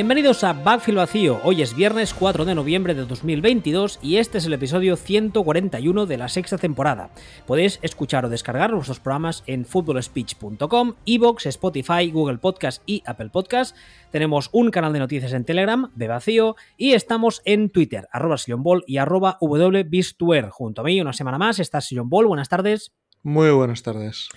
Bienvenidos a Backfield Vacío. Hoy es viernes 4 de noviembre de 2022 y este es el episodio 141 de la sexta temporada. Podéis escuchar o descargar nuestros programas en footballspeech.com, Evox, Spotify, Google Podcast y Apple Podcast. Tenemos un canal de noticias en Telegram, de Vacío, y estamos en Twitter, arroba Ball y arroba. Junto a mí, una semana más, está Sion Ball. Buenas tardes. Muy buenas tardes.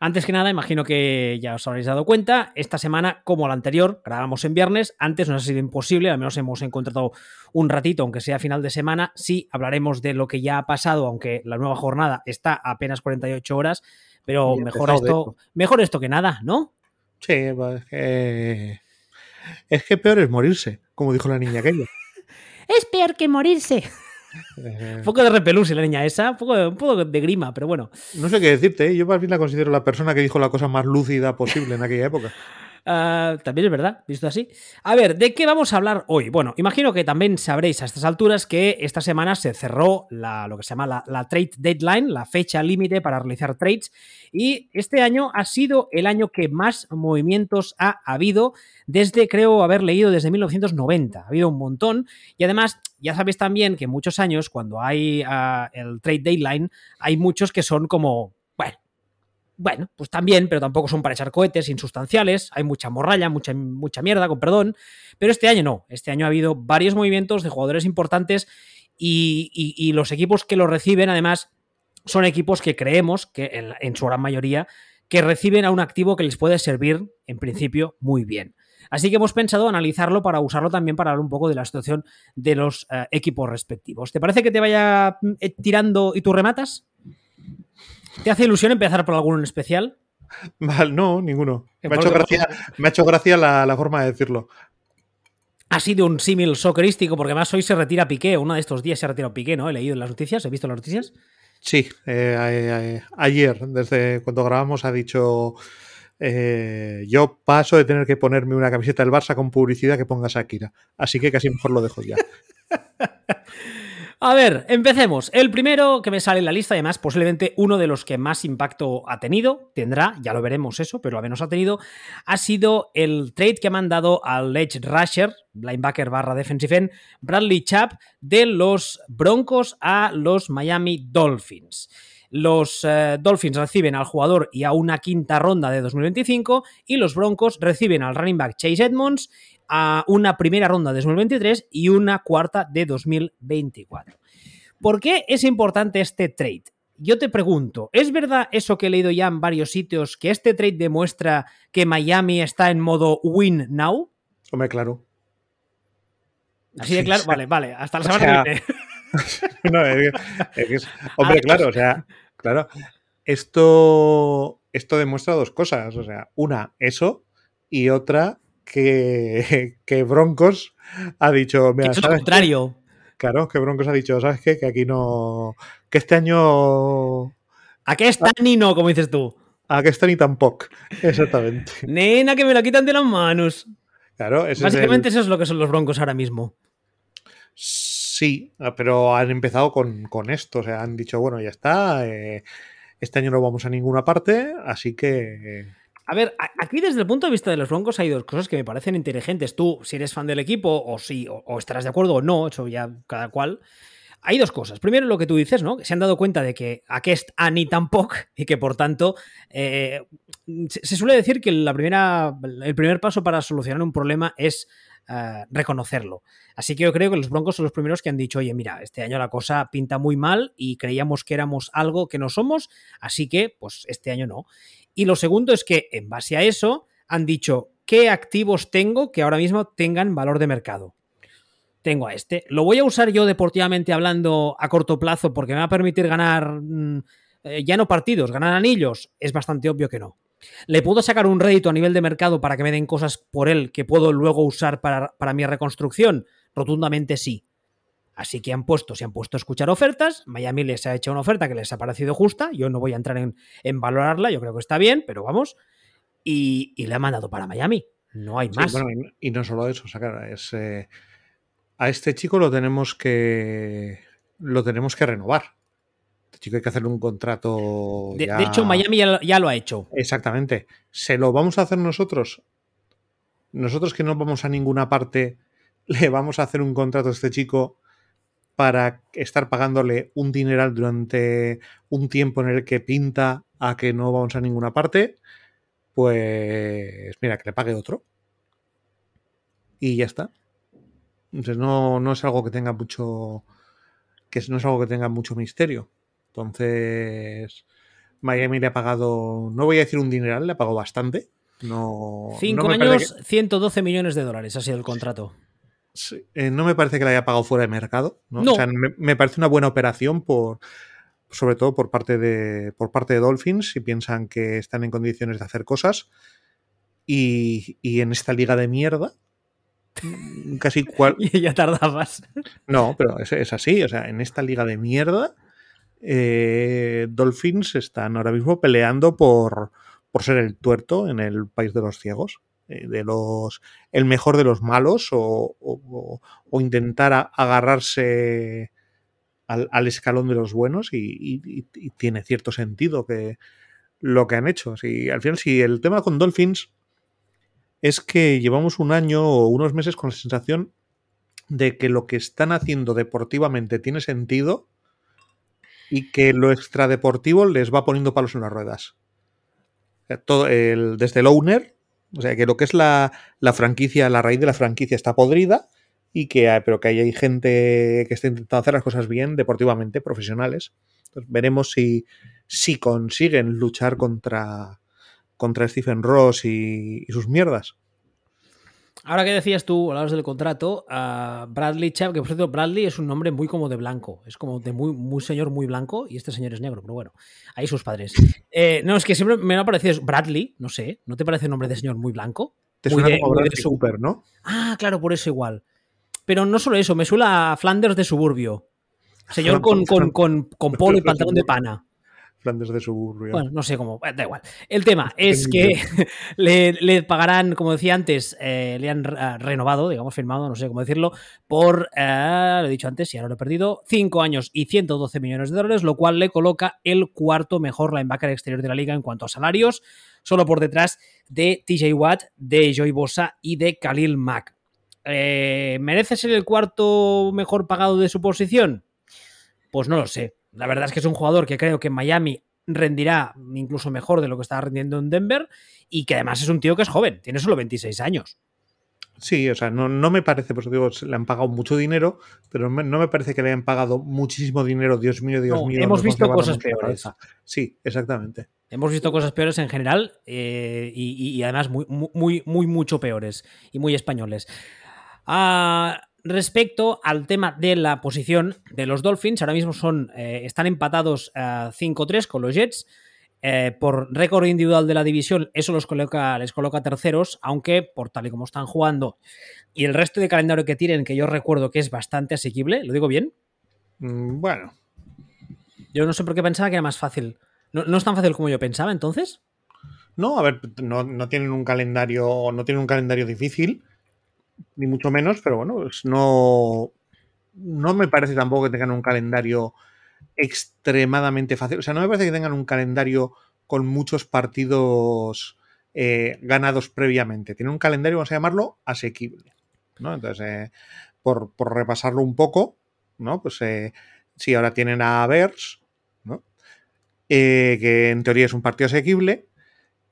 Antes que nada, imagino que ya os habréis dado cuenta, esta semana, como la anterior, grabamos en viernes, antes nos ha sido imposible, al menos hemos encontrado un ratito, aunque sea final de semana, sí hablaremos de lo que ya ha pasado, aunque la nueva jornada está a apenas 48 horas, pero mejor esto, mejor esto que nada, ¿no? Sí, pues es que... es que peor es morirse, como dijo la niña aquella. es peor que morirse. Un poco de repelús la niña esa, un poco, de grima, pero bueno. No sé qué decirte, ¿eh? yo más bien la considero la persona que dijo la cosa más lúcida posible en aquella época. Ah, también es verdad, visto así. A ver, ¿de qué vamos a hablar hoy? Bueno, imagino que también sabréis a estas alturas que esta semana se cerró la, lo que se llama la, trade deadline, la fecha límite para realizar trades, y este año ha sido el año que más movimientos ha habido desde, creo haber leído, desde 1990. Ha habido un montón, y además ya sabéis también que muchos años, cuando hay ah, el trade deadline, hay muchos que son como, bueno, pues también, pero tampoco son para echar cohetes insustanciales, hay mucha morralla, mucha, mucha mierda, con perdón, pero este año no, este año ha habido varios movimientos de jugadores importantes y, los equipos que lo reciben además son equipos que creemos que en, su gran mayoría que reciben a un activo que les puede servir en principio muy bien. Así que hemos pensado analizarlo para usarlo también para hablar un poco de la situación de los eh, equipos respectivos. ¿Te parece que te vaya eh, tirando y tú rematas? ¿Te hace ilusión empezar por alguno en especial? Vale, no, ninguno. Me ha, hecho gracia, me ha hecho gracia la, forma de decirlo. Ha sido un símil soccerístico, porque además hoy se retira Piqué, uno de estos días se ha retirado Piqué, ¿no? He leído en las noticias, he visto las noticias. Sí, eh, ayer, desde cuando grabamos, ha dicho eh, yo paso de tener que ponerme una camiseta del Barça con publicidad que ponga Shakira. Así que casi mejor lo dejo ya. A ver, empecemos. El primero que me sale en la lista, además, posiblemente uno de los que más impacto ha tenido, tendrá, ya lo veremos eso, pero al menos ha tenido, ha sido el trade que ha mandado al Edge Rusher, linebacker barra defensive end, Bradley Chubb, de los Broncos a los Miami Dolphins. Los eh, Dolphins reciben al jugador y a una quinta ronda de 2025 y los Broncos reciben al running back Chase Edmonds a una primera ronda de 2023 y una cuarta de 2024. ¿Por qué es importante este trade? Yo te pregunto, ¿es verdad eso que he leído ya en varios sitios, que este trade demuestra que Miami está en modo win now? Hombre, claro. Así de claro, vale, vale, hasta la semana que viene. no, es, hombre, claro, o sea, Claro, esto, esto demuestra dos cosas. O sea, una, eso, y otra, que, que Broncos ha dicho. Mira, es lo contrario. Claro, que Broncos ha dicho, ¿sabes qué? Que aquí no. Que este año. ¿A qué está ni no, como dices tú? A qué está ni tampoco. Exactamente. Nena, que me la quitan de las manos. Claro, Básicamente eso es lo que son los Broncos ahora mismo. Sí, ah, pero han empezado con, esto, o sea, han dicho, bueno, ya está, eh, este año no vamos a ninguna parte, así que... A ver, aquí desde el punto de vista de los Broncos hay dos cosas que me parecen inteligentes. Tú, si eres fan del equipo, o si, o, estarás de acuerdo o no, eso ya cada cual. Hay dos cosas. Primero, lo que tú dices, ¿no? Que se han dado cuenta de que aquest ani tampoco y que por tanto eh, se suele decir que la primera, el primer paso para solucionar un problema es eh, reconocerlo. Así que yo creo que los Broncos son los primeros que han dicho, oye, mira, este año la cosa pinta muy mal y creíamos que éramos algo que no somos, así que, pues, este año no. Y lo segundo es que, en base a eso, han dicho, ¿qué activos tengo que ahora mismo tengan valor de mercado? Tengo a este. ¿Lo voy a usar yo deportivamente hablando a corto plazo porque me va a permitir ganar mm, eh, ya no partidos, ganar anillos? Es bastante obvio que no. ¿Le puedo sacar un rédito a nivel de mercado para que me den cosas por él que puedo luego usar para, mi reconstrucción? Rotundamente sí. Así que han puesto, se han puesto a escuchar ofertas. Miami les ha hecho una oferta que les ha parecido justa. Yo no voy a entrar en, valorarla, yo creo que está bien, pero vamos. Y, le ha mandado para Miami. No hay más. y no solo eso, o es, eh, a este chico lo tenemos que lo tenemos que renovar chico hay que hacerle un contrato. De, hecho, Miami ya, lo ha hecho. Exactamente. ¿Se lo vamos a hacer nosotros? nosotros que no vamos a ninguna parte, le vamos a hacer un contrato a este chico para estar pagándole un dineral durante un tiempo en el que pinta a que no vamos a ninguna parte, pues mira, que le pague otro. Y ya está. Entonces no, no es algo que tenga mucho. que no es algo que tenga mucho misterio. Entonces. Miami le ha pagado. No voy a decir un dineral, le ha pagado bastante. No, Cinco años, 112 millones de dólares ha sido el contrato. Eh, no me parece que le haya pagado fuera de mercado. ¿no? O sea, me, parece una buena operación por. Sobre todo por parte de. por parte de Dolphins, si piensan que están en condiciones de hacer cosas. Y, y en esta liga de mierda, casi cual. y ya tardabas. No, pero es, así. O sea, en esta liga de mierda, eh, Dolphins están ahora mismo peleando por, por ser el tuerto en el país de los ciegos. Eh, de los el mejor de los malos o, intentar agarrarse al, escalón de los buenos y, tiene cierto sentido que lo que han hecho. Si, al final, si el tema con Dolphins es que llevamos un año o unos meses con la sensación de que lo que están haciendo deportivamente tiene sentido y que lo extradeportivo les va poniendo palos en las ruedas. Todo el, desde el owner, o sea, que lo que es la, franquicia, la raíz de la franquicia está podrida y que pero que hay gente que está intentando hacer las cosas bien deportivamente, profesionales. Entonces, veremos si, si consiguen luchar contra, contra Stephen Ross y, sus mierdas. Ahora que decías tú, hablabas del contrato, a Bradley Chubb, que por cierto, Bradley es un nombre muy como de blanco, es como de muy, muy señor muy blanco y este señor es negro, pero bueno, ahí sus padres. Eh, no, es que siempre me ha parecido Bradley, no sé, ¿no te parece un nombre de señor muy blanco? Te suena como Bradley Super, ¿no? Ah, claro, por eso igual. Pero no solo eso, me suena a Flanders de suburbio. Señor con, con, con, con polo y pantalón de pana de suburbio. Bueno, no sé cómo, da igual. El tema es que le, pagarán, como decía antes, eh, le han ah, renovado, digamos, firmado, no sé cómo decirlo, por, eh, lo he dicho antes y ahora lo he perdido, 5 años y 112 millones de dólares, lo cual le coloca el cuarto mejor linebacker exterior de la liga en cuanto a salarios, solo por detrás de TJ Watt, de Joy Bosa y de Khalil Mack. Eh, ¿Merece ser el cuarto mejor pagado de su posición? Pues no lo sé. La verdad es que es un jugador que creo que en Miami rendirá incluso mejor de lo que estaba rendiendo en Denver y que además es un tío que es joven, tiene solo 26 años. Sí, o sea, no, no me parece, por eso digo, le han pagado mucho dinero, pero no me parece que le hayan pagado muchísimo dinero, Dios mío, Dios mío. Hemos visto cosas peores. Sí, exactamente. Hemos visto cosas peores en general eh, y, además muy, muy, muy, mucho peores y muy españoles. Ah, respecto al tema de la posición de los Dolphins, ahora mismo son, eh, están empatados a 5-3 con los Jets. Eh, por récord individual de la división, eso los coloca, les coloca terceros, aunque por tal y como están jugando y el resto de calendario que tienen, que yo recuerdo que es bastante asequible, ¿lo digo bien? Mm, bueno. Yo no sé por qué pensaba que era más fácil. ¿No, no es tan fácil como yo pensaba entonces? No, a ver, no, no, tienen un calendario, no tienen un calendario difícil ni mucho menos, pero bueno, no, no me parece tampoco que tengan un calendario extremadamente fácil. O sea, no me parece que tengan un calendario con muchos partidos eh, ganados previamente. Tienen un calendario, vamos a llamarlo, asequible. ¿no? Entonces, eh, por, repasarlo un poco, ¿no? Pues eh, sí, ahora tienen a Bears, ¿no? que en teoría es un partido asequible.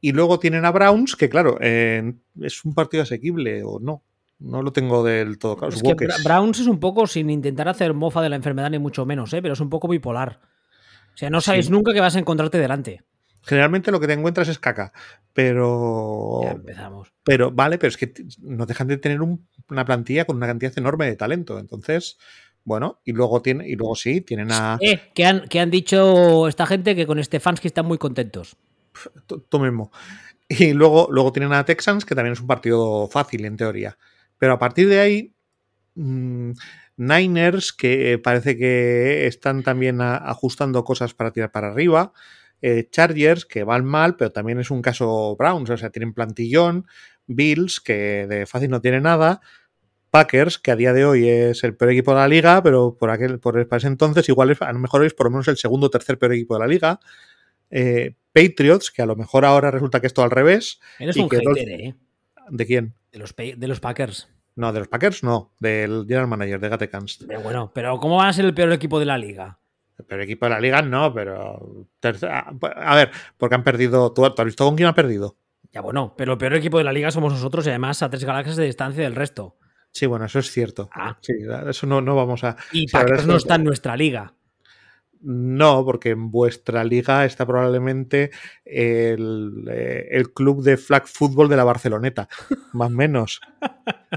Y luego tienen a Browns, que claro, es un partido asequible o no. No lo tengo del todo claro. Es que, Browns es un poco, sin intentar hacer mofa de la enfermedad ni mucho menos, ¿eh? pero es un poco bipolar. O sea, no sabes nunca que vas a encontrarte delante. Generalmente lo que te encuentras es caca, pero... Ya empezamos. Pero vale, pero es que no dejan de tener una plantilla con una cantidad enorme de talento. Entonces, bueno, y luego tiene, y luego sí, tienen a... Eh, que han, que han dicho esta gente que con Stefanski están muy contentos. Tú mismo. Y luego, luego tienen a Texans, que también es un partido fácil en teoría. Pero a partir de ahí, mm, Niners, que parece que están también ajustando cosas para tirar para arriba. Eh, Chargers, que van mal, pero también es un caso Browns, o sea, tienen plantillón. Bills, que de fácil no tiene nada. Packers, que a día de hoy es el peor equipo de la liga, pero por aquel, por ese entonces igual es, a lo mejor es por lo menos el segundo o tercer peor equipo de la liga. Eh, Patriots, que a lo mejor ahora resulta que es todo al revés. Eres un hater, ¿eh? ¿De quién? De los, de los Packers. No, de los Packers no, del general manager, de Gatekanst. Pero bueno, pero ¿cómo van a ser el peor equipo de la liga? El peor equipo de la liga no, pero. A ver, porque han perdido. ¿Tú has visto con quién ha perdido? Ya bueno, pero el peor equipo de la liga somos nosotros y además a tres galaxias de distancia del resto. Sí, bueno, eso es cierto. Ah. Sí, eso no, no vamos a. Y Packers no está en nuestra liga. No, porque en vuestra liga está probablemente el, eh, el club de flag football de la Barceloneta, más o menos.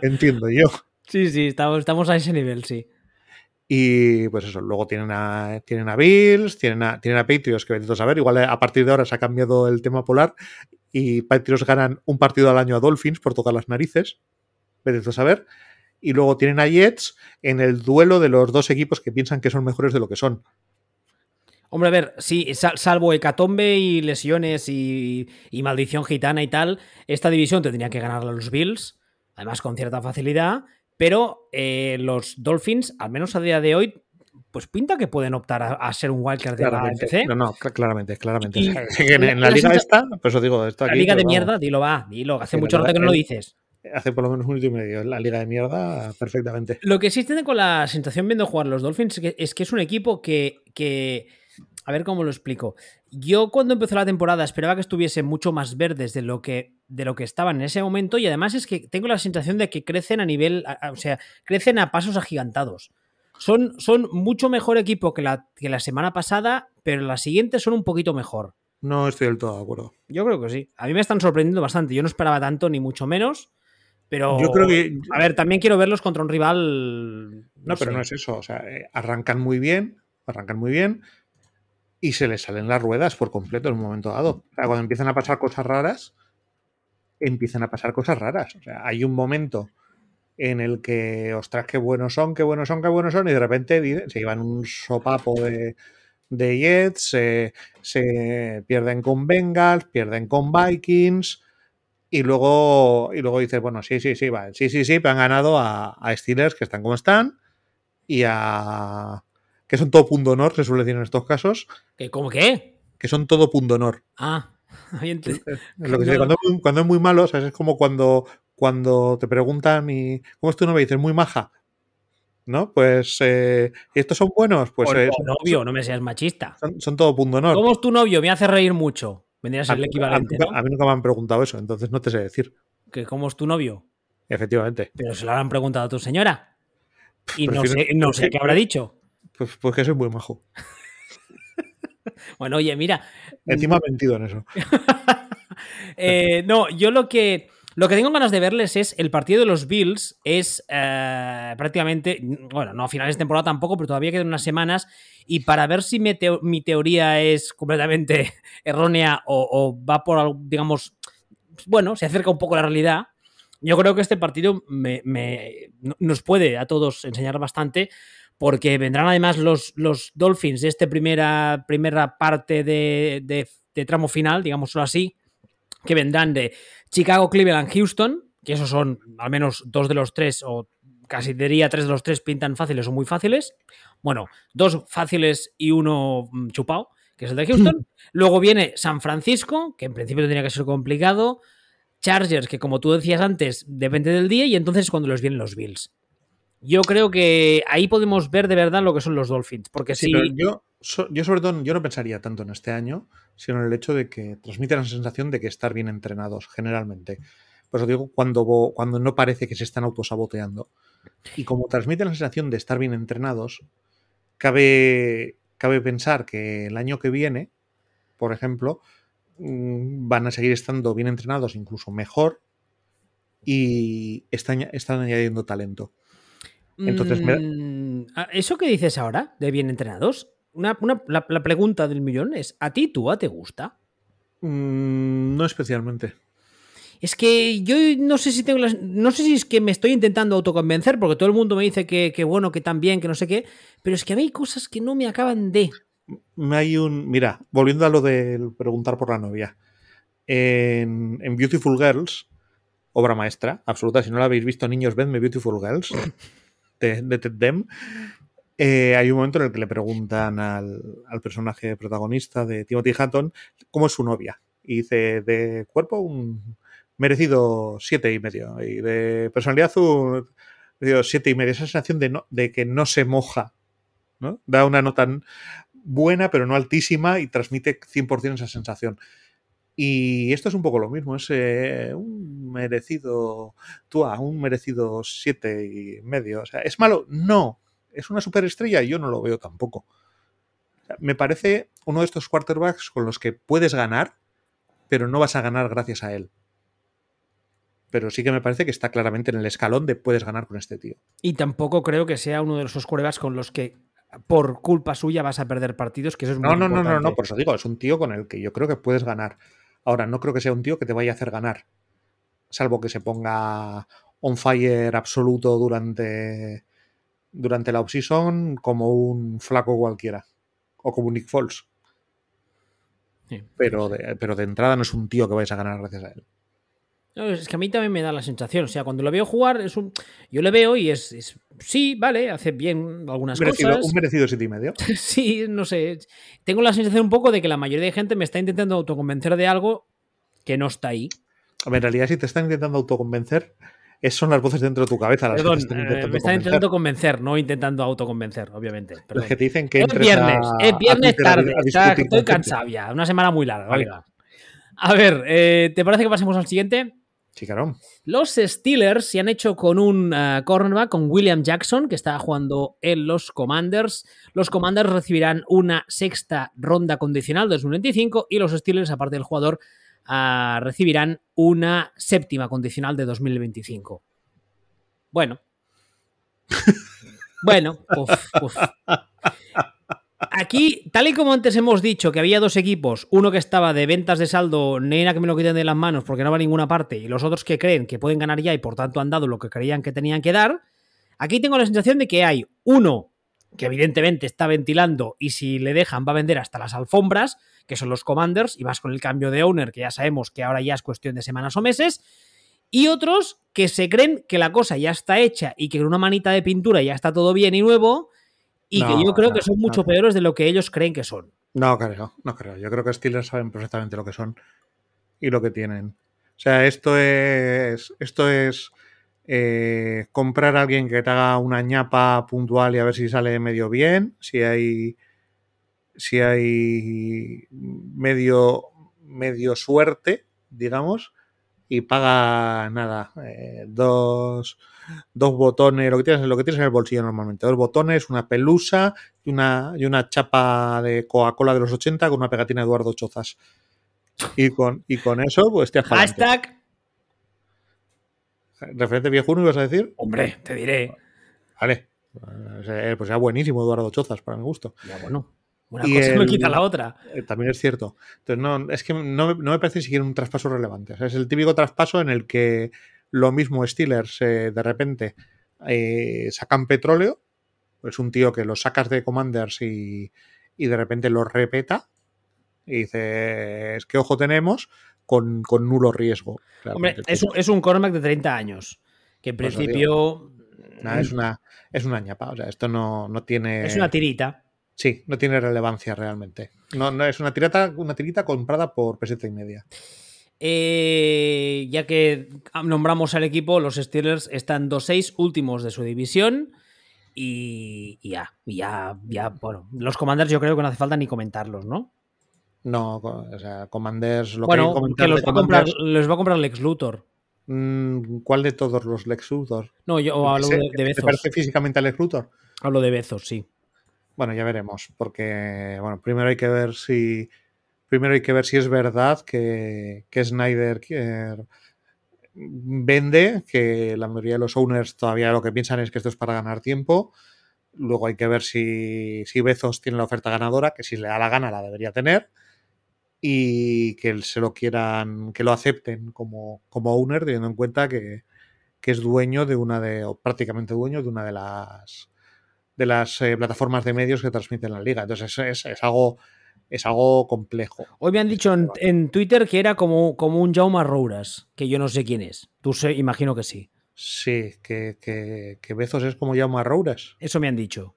Entiendo yo. Sí, sí, estamos, estamos a ese nivel, sí. Y pues eso, luego tienen a, tienen a Bills, tienen a, tienen a Patriots, que a saber, igual a partir de ahora se ha cambiado el tema polar y Patriots ganan un partido al año a Dolphins por tocar las narices, a saber. Y luego tienen a Jets en el duelo de los dos equipos que piensan que son mejores de lo que son. Hombre, a ver, sí, salvo hecatombe y lesiones y, maldición gitana y tal, esta división tendría que ganar a los Bills, además con cierta facilidad, pero eh, los Dolphins, al menos a día de hoy, pues pinta que pueden optar a, ser un wildcard de la. No, no, claramente, claramente. en, la liga esta, pues os digo, esto aquí, La liga de mierda, dilo va, dilo, hace mucho rato que no lo dices. Hace por lo menos un minuto y medio. La liga de mierda, perfectamente. Lo que sí tiene con la sensación viendo jugar los Dolphins es que es un equipo que, que a ver cómo lo explico. Yo cuando empezó la temporada esperaba que estuviese mucho más verdes de lo que, de lo que estaban en ese momento y además es que tengo la sensación de que crecen a nivel, o sea, crecen a pasos agigantados. Son, son mucho mejor equipo que la, que la semana pasada, pero las siguientes son un poquito mejor. No estoy del todo de acuerdo. Yo creo que sí. A mí me están sorprendiendo bastante. Yo no esperaba tanto ni mucho menos. Pero. Yo creo que. A ver, también quiero verlos contra un rival. No, pero no es eso. O sea, eh, arrancan muy bien. Arrancan muy bien y se les salen las ruedas por completo en un momento dado. O sea, cuando empiezan a pasar cosas raras, empiezan a pasar cosas raras. O sea, hay un momento en el que, ostras, qué buenos son, qué buenos son, qué buenos son, y de repente se llevan un sopapo de, de Jets, se, pierden con Bengals, pierden con Vikings, y luego, y luego dices, bueno, sí, sí, sí, vale, sí, sí, sí, han ganado a, a Steelers, que están como están, y a, que son todo punto honor, se suele decir en estos casos. ¿Que, ¿Cómo qué? Que son todo punto honor. Ah, lo que cuando, es muy malo, es como cuando, cuando te preguntan y ¿cómo es tu novia? Y dices, muy maja. ¿No? Pues eh, ¿estos son buenos? Pues eh, novio, no me seas machista. Son, todo punto honor. ¿Cómo es tu novio? Me hace reír mucho. Vendría a ser el equivalente. A, mí nunca me han preguntado eso, entonces no te sé decir. ¿Que ¿Cómo es tu novio? Efectivamente. Pero se lo han preguntado a tu señora. Y no sé, no sé qué habrá dicho. Pues, pues, que soy muy majo. bueno, oye, mira. Encima he mentido en eso. Eh, no, yo lo que. Lo que tengo ganas de verles es el partido de los Bills es eh, prácticamente, bueno, no a finales de temporada tampoco, pero todavía quedan unas semanas y para ver si mi, teoría es completamente errónea o, va por, digamos, bueno, se acerca un poco a la realidad, yo creo que este partido nos puede a todos enseñar bastante porque vendrán además los, los Dolphins de esta primera, primera parte de, tramo final, digámoslo así, que vendrán de Chicago, Cleveland, Houston, que esos son al menos dos de los tres, o casi diría tres de los tres pintan fáciles o muy fáciles. Bueno, dos fáciles y uno mm, chupado, que es el de Houston. Luego viene San Francisco, que en principio tendría que ser complicado. Chargers, que como tú decías antes, depende del día, y entonces cuando los vienen los Bills. Yo creo que ahí podemos ver de verdad lo que son los Dolphins. Porque sí, yo, yo, sobre todo, yo no pensaría tanto en este año, sino en el hecho de que transmiten la sensación de que estar bien entrenados, generalmente. Pues os digo, cuando, cuando no parece que se están autosaboteando. Y como transmiten la sensación de estar bien entrenados, cabe, cabe pensar que el año que viene, por ejemplo, mm, van a seguir estando bien entrenados, incluso mejor, y están, están añadiendo talento. Entonces, mm, ah, ¿Eso que dices ahora, de bien entrenados? Una, la, pregunta del millón es: ¿a ti Tua te gusta? Mm, no especialmente. Es que yo no sé si tengo las, No sé si es que me estoy intentando autoconvencer, porque todo el mundo me dice que, bueno, que tan bien, que no sé qué. Pero es que a mí hay cosas que no me acaban de. Hay un. Mira, volviendo a lo de preguntar por la novia. En, en Beautiful Girls, obra maestra, absoluta. Si no la habéis visto, niños, vedme Beautiful Girls. de, Ted Dem, eh, hay un momento en el que le preguntan al, personaje protagonista de Timothy Hatton cómo es su novia. Y dice, de cuerpo un, merecido siete y medio. Y de personalidad azul, merecido siete y medio. Esa sensación de, no, de que no se moja. ¿no? Da una nota buena, pero no altísima, y transmite 100% esa sensación. Y esto es un poco lo mismo, es eh, un merecido Tua, un merecido siete y medio. O sea, ¿es malo? No. ¿Es una superestrella? Yo no lo veo tampoco. me parece uno de estos quarterbacks con los que puedes ganar, pero no vas a ganar gracias a él. Pero sí que me parece que está claramente en el escalón de puedes ganar con este tío. Y tampoco creo que sea uno de esos quarterbacks con los que por culpa suya vas a perder partidos, que eso es no, muy no, importante. No, no, no, por eso digo, es un tío con el que yo creo que puedes ganar. Ahora, no creo que sea un tío que te vaya a hacer ganar, salvo que se ponga on fire absoluto durante, durante la offseason como un flaco cualquiera, o como un Nick Foles. Sí. Pero, de, pero de entrada no es un tío que vayas a ganar gracias a él. No, es que a mí también me da la sensación. O sea, cuando lo veo jugar, es un. Yo le veo y es. es sí, vale, hace bien algunas merecido, cosas. Un merecido siete y medio. sí, no sé. Tengo la sensación un poco de que la mayoría de gente me está intentando autoconvencer de algo que no está ahí. A ver, en realidad, si te están intentando autoconvencer, esas son las voces dentro de tu cabeza las Perdón, que te están intentando eh, me están convencer. intentando convencer, no intentando autoconvencer, obviamente. Perdón. Que te dicen que Es viernes, a- es viernes a- tarde. a está- estoy cansado ya. Una semana muy larga. Vale. oiga. A ver, eh, ¿te parece que pasemos al siguiente? Claro. Los Steelers se han hecho con un eh, cornerback, con William Jackson, que está jugando en los Commanders. Los Commanders recibirán una sexta ronda condicional de 2025 y los Steelers, aparte del jugador, ah, recibirán una séptima condicional de 2025. Bueno. bueno, uf, uf. Aquí, tal y como antes hemos dicho que había dos equipos, uno que estaba de ventas de saldo, nena que me lo quiten de las manos porque no va a ninguna parte, y los otros que creen que pueden ganar ya y por tanto han dado lo que creían que tenían que dar, aquí tengo la sensación de que hay uno que evidentemente está ventilando y si le dejan va a vender hasta las alfombras, que son los Commanders, y vas con el cambio de owner, que ya sabemos que ahora ya es cuestión de semanas o meses, y otros que se creen que la cosa ya está hecha y que con una manita de pintura ya está todo bien y nuevo, y No, que yo creo no, que son mucho no. peores de lo que ellos creen que son. No creo, no creo. Yo creo que Steelers saben perfectamente lo que son y lo que tienen. O sea, esto es. Esto es. eh, comprar a alguien que te haga una ñapa puntual y a ver si sale medio bien. Si hay. Si hay medio. medio suerte, digamos. Y paga nada. eh, dos. Dos botones, lo que tienes, lo que tienes en el bolsillo normalmente. Dos botones, una pelusa y una, y una chapa de Coca-Cola de los 80 con una pegatina de Eduardo Chozas. Y con, y con eso, pues te. Hashtag, Referente viejuno, ibas a decir. hombre, te diré. Vale. Eh, Pues ya buenísimo Eduardo Chozas, para mi gusto. Ya bueno, una Y cosa no el- quita la otra. Eh, También es cierto. Entonces, no, es que no, me- no me parece siquiera un traspaso relevante. O sea, es el típico traspaso en el que lo mismo Steelers eh, de repente eh, sacan petróleo. Es un tío que lo sacas de Commanders y, y de repente lo repeta. Y dices, ¿qué ojo tenemos? Con, con nulo riesgo. Hombre, es un, es un cornerback de 30 años, que en Pues principio es una, es una ñapa. O sea, esto no, no tiene. es una tirita. Sí, no tiene relevancia realmente. No, no es una tirata, una tirita comprada por peseta y media. Eh, ya que nombramos al equipo, los Steelers están 2-6 últimos de su división. Y, y ya, ya, ya, bueno, los Commanders yo creo que no hace falta ni comentarlos, ¿no? No, o sea, Commanders, lo bueno, que comentar que los va, a comprar, los va a comprar Lex Luthor. mm, ¿cuál de todos los Lex Luthor? No, yo hablo ¿Se- de, de ¿Te Bezos. parece físicamente a Lex Luthor? Hablo de Bezos, sí. Bueno, ya veremos, porque bueno, primero hay que ver si primero hay que ver si es verdad que, que Snyder quiere- vende, que la mayoría de los owners todavía lo que piensan es que esto es para ganar tiempo. Luego hay que ver si, si Bezos tiene la oferta ganadora, que si le da la gana la debería tener. Y que se lo quieran, que lo acepten como, como owner, teniendo en cuenta que, que es dueño de una de, o prácticamente dueño de una de las de las eh, plataformas de medios que transmiten la liga. Entonces es, es- es algo es algo complejo. Hoy me han dicho en, en Twitter que era como, como un Jaume Rouras, que yo no sé quién es. Tú sé, imagino que sí. Sí, que, que, que Bezos es como a Rouras. Eso me han dicho.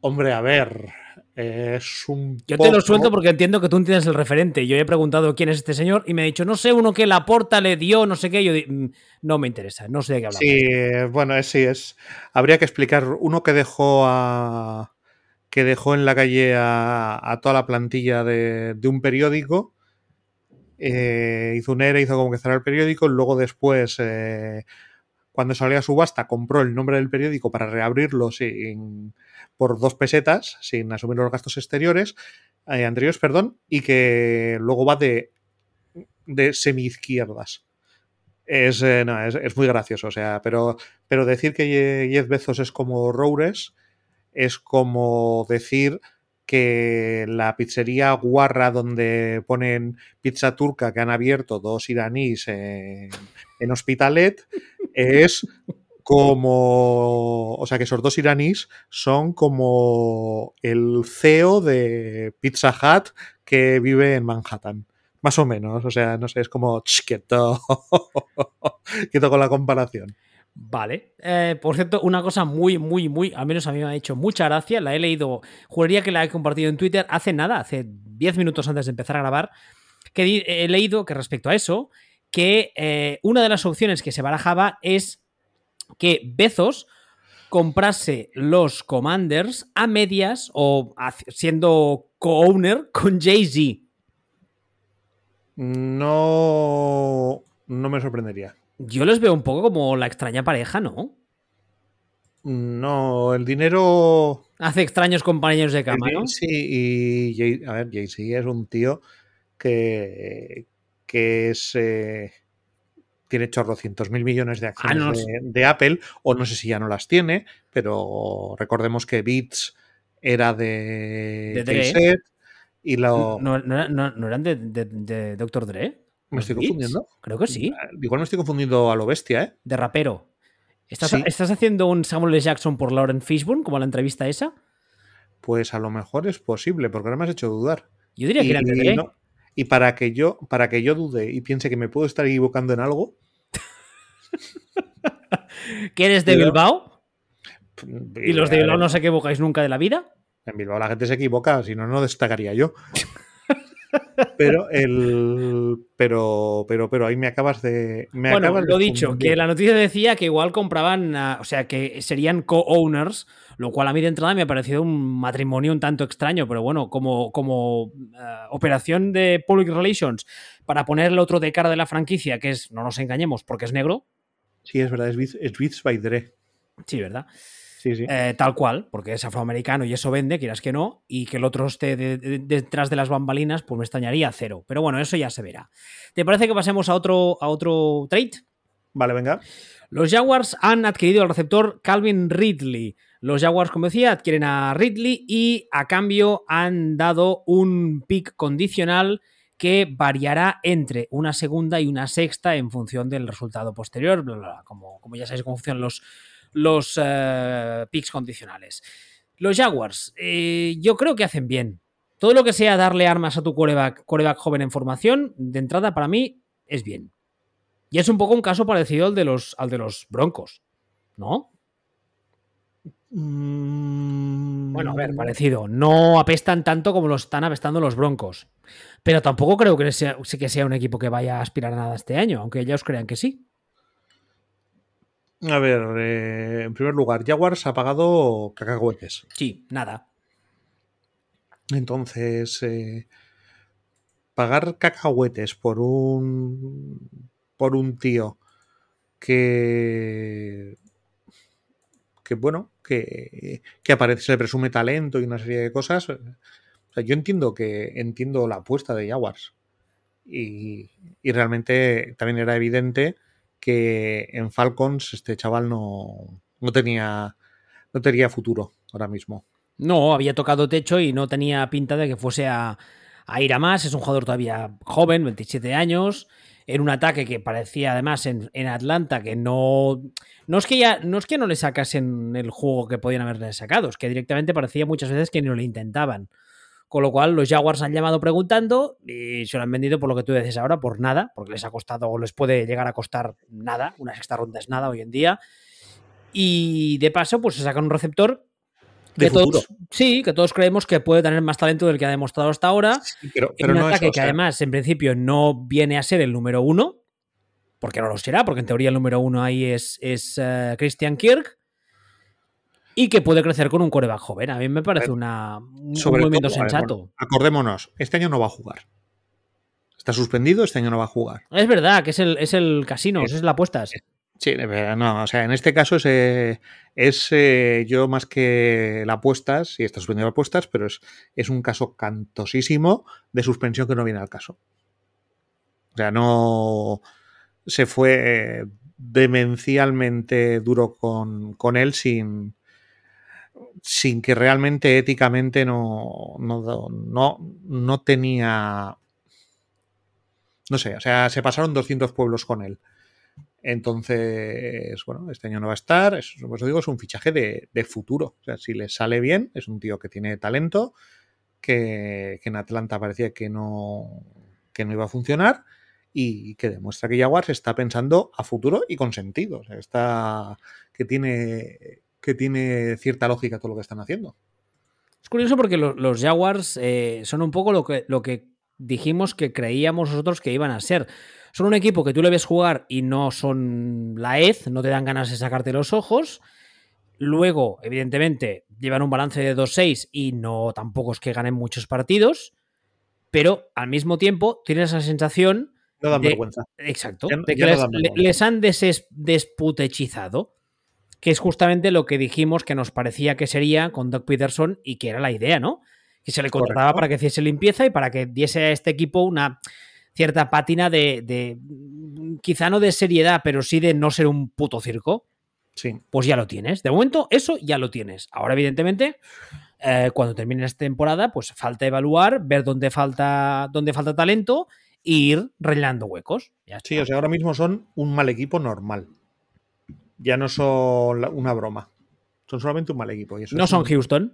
Hombre, a ver. Es un. Yo te lo suelto porque entiendo que tú tienes el referente. Yo he preguntado quién es este señor y me ha dicho, no sé, uno que la porta le dio, no sé qué. Yo mm, no me interesa, no sé de qué hablamos. Sí, bueno, sí, es. Habría que explicar. Uno que dejó a. que dejó en la calle a, toda la plantilla de, un periódico. Eh, hizo un ERE, hizo como que cerrar el periódico. Luego después. Eh, cuando salió a subasta, compró el nombre del periódico para reabrirlo por dos pesetas, sin asumir los gastos exteriores, eh, anteriores, perdón, y que luego va de, de semi-izquierdas. Es, eh, es, muy gracioso, o sea, pero, pero decir que Jeff Bezos es como Roures es como decir que la pizzería guarra donde ponen pizza turca que han abierto dos iraníes en, en Hospitalet es como, o sea, que esos dos iraníes son como el CEO de Pizza Hut que vive en Manhattan. Más o menos, o sea, no sé, es como quieto, quieto con la comparación. Vale. Eh, por cierto, una cosa muy, muy, muy, al menos a mí me ha hecho mucha gracia, la he leído, juraría que la he compartido en Twitter hace nada, hace 10 minutos antes de empezar a grabar, que he leído que respecto a eso, que eh, una de las opciones que se barajaba es que Bezos comprase los Commanders a medias o siendo co-owner con Jay-Z. No, no me sorprendería. Yo les veo un poco como la extraña pareja, ¿no? No, el dinero. Hace extraños compañeros de cama, ¿no? Sí, y a ver, Jay-Z es un tío que, que es. Eh, tiene chorrocientos mil millones de acciones ah, de, Apple, o no sé si ya no las tiene, pero recordemos que Beats era de, de y lo... ¿No, eran de, de, Dr. Dre? ¿Me estoy confundiendo? Creo que sí. Igual me estoy confundiendo a lo bestia, ¿eh? De rapero. ¿Estás, ¿Estás haciendo un Samuel L. Jackson por Lauren Fishburne, como la entrevista esa? Pues a lo mejor es posible, porque ahora me has hecho dudar. Yo diría que era de y para que yo, para que yo dude y piense que me puedo estar equivocando en algo. ¿Que eres de Bilbao? ¿Y los de Bilbao no se equivocáis nunca de la vida? En Bilbao la gente se equivoca, si no, no destacaría yo. Pero el pero pero pero ahí me acabas de me bueno lo dicho que la noticia decía que igual compraban o sea que serían co-owners lo cual a mí de entrada me ha parecido un matrimonio un tanto extraño, pero bueno, como, como eh, operación de public relations para poner el otro de cara de la franquicia, que es, no nos engañemos, porque es negro. Sí, es verdad, es Beats, by Dre. Sí, ¿verdad? Sí, sí. Eh, tal cual, porque es afroamericano y eso vende, quieras que no, y que el otro esté detrás de las bambalinas, pues me extrañaría cero. Pero bueno, eso ya se verá. ¿Te parece que pasemos a otro, a otro trade? Vale, venga. Los Jaguars han adquirido el receptor Calvin Ridley. Los Jaguars, como decía, adquieren a Ridley y a cambio han dado un pick condicional que variará entre una segunda y una sexta en función del resultado posterior, Como, como, ya sabéis cómo funcionan los, los eh, picks condicionales. Los Jaguars, eh, yo creo que hacen bien. Todo lo que sea darle armas a tu quarterback, joven en formación, de entrada para mí es bien. Y es un poco un caso parecido al de los, al de los Broncos, ¿no? Mm. Bueno, a ver, parecido. No apestan tanto como lo están apestando los Broncos. Pero tampoco creo que sea, que sea un equipo que vaya a aspirar a nada este año, aunque ellos crean que sí. A ver, eh, en primer lugar, Jaguars ha pagado cacahuetes. Sí, nada. Entonces, eh, pagar cacahuetes por un por un tío que que bueno, que, que aparece, se presume talento y una serie de cosas. yo entiendo que entiendo la apuesta de Jaguars. Y, realmente también era evidente que en Falcons este chaval no, no tenía no tenía futuro ahora mismo. No, había tocado techo y no tenía pinta de que fuese a, a ir a más. Es un jugador todavía joven, 27 años en un ataque que parecía además en, Atlanta que no no es que ya no es que no le sacasen el juego que podían haberle sacado, es que directamente parecía muchas veces que no lo intentaban. Con lo cual los Jaguars han llamado preguntando y se lo han vendido por lo que tú dices ahora, por nada, porque les ha costado o les puede llegar a costar nada, una sexta ronda es nada hoy en día. Y de paso, pues se sacan un receptor de futuro. sí, que todos creemos que puede tener más talento del que ha demostrado hasta ahora. pero, en un no ataque es, que además, en principio, no viene a ser el número uno, porque no lo será, porque en teoría el número uno ahí es, es eh, Christian Kirk. Y que puede crecer con un coreback joven. A mí me parece una, un Sobre movimiento todo, a ver, sensato. acordémonos, este año no va a jugar. Está suspendido, este año no va a jugar. Es verdad que es el, es el casino, Es- es la apuestas. Sí, pero no, o sea, en este caso es, eh, es eh, yo más que la apuestas, sí está suspendido la apuestas, pero es, es un caso cantosísimo de suspensión que no viene al caso. O sea, no se fue eh, demencialmente duro con, con él sin, sin que realmente éticamente no, no, no, no tenía... No sé, o sea, se pasaron 200 pueblos con él. Entonces, bueno, este año no va a estar. Es, por eso digo, es un fichaje de, de futuro. O sea, si le sale bien, es un tío que tiene talento, que, que en Atlanta parecía que no, que no iba a funcionar y que demuestra que Jaguars está pensando a futuro y con sentido. O sea, está que tiene, que tiene cierta lógica todo lo que están haciendo. Es curioso porque lo- los Jaguars eh, son un poco lo que, lo que dijimos que creíamos nosotros que iban a ser. Son un equipo que tú le ves jugar y no son la EZ, no te dan ganas de sacarte los ojos. Luego, evidentemente, llevan un balance de 2-6 y no tampoco es que ganen muchos partidos, pero al mismo tiempo tienes esa sensación No dan De- vergüenza. Exacto. Ya no- de que ya no les, han desputechizado. Que es justamente lo que dijimos que nos parecía que sería con Doug Peterson y que era la idea, ¿no? Que se le contrataba Correcto. para que hiciese limpieza y para que diese a este equipo una cierta pátina de, de- Quizá no de seriedad, pero sí de no ser un puto circo. Sí. Pues ya lo tienes. De momento, eso ya lo tienes. Ahora, evidentemente. eh, cuando termine esta temporada, pues falta evaluar, ver dónde falta, dónde falta talento e ir rellenando huecos. Ya. Sí, o sea, ahora mismo son un mal equipo normal. Ya no son una broma. Son solamente un mal equipo. Y eso no son un- Houston.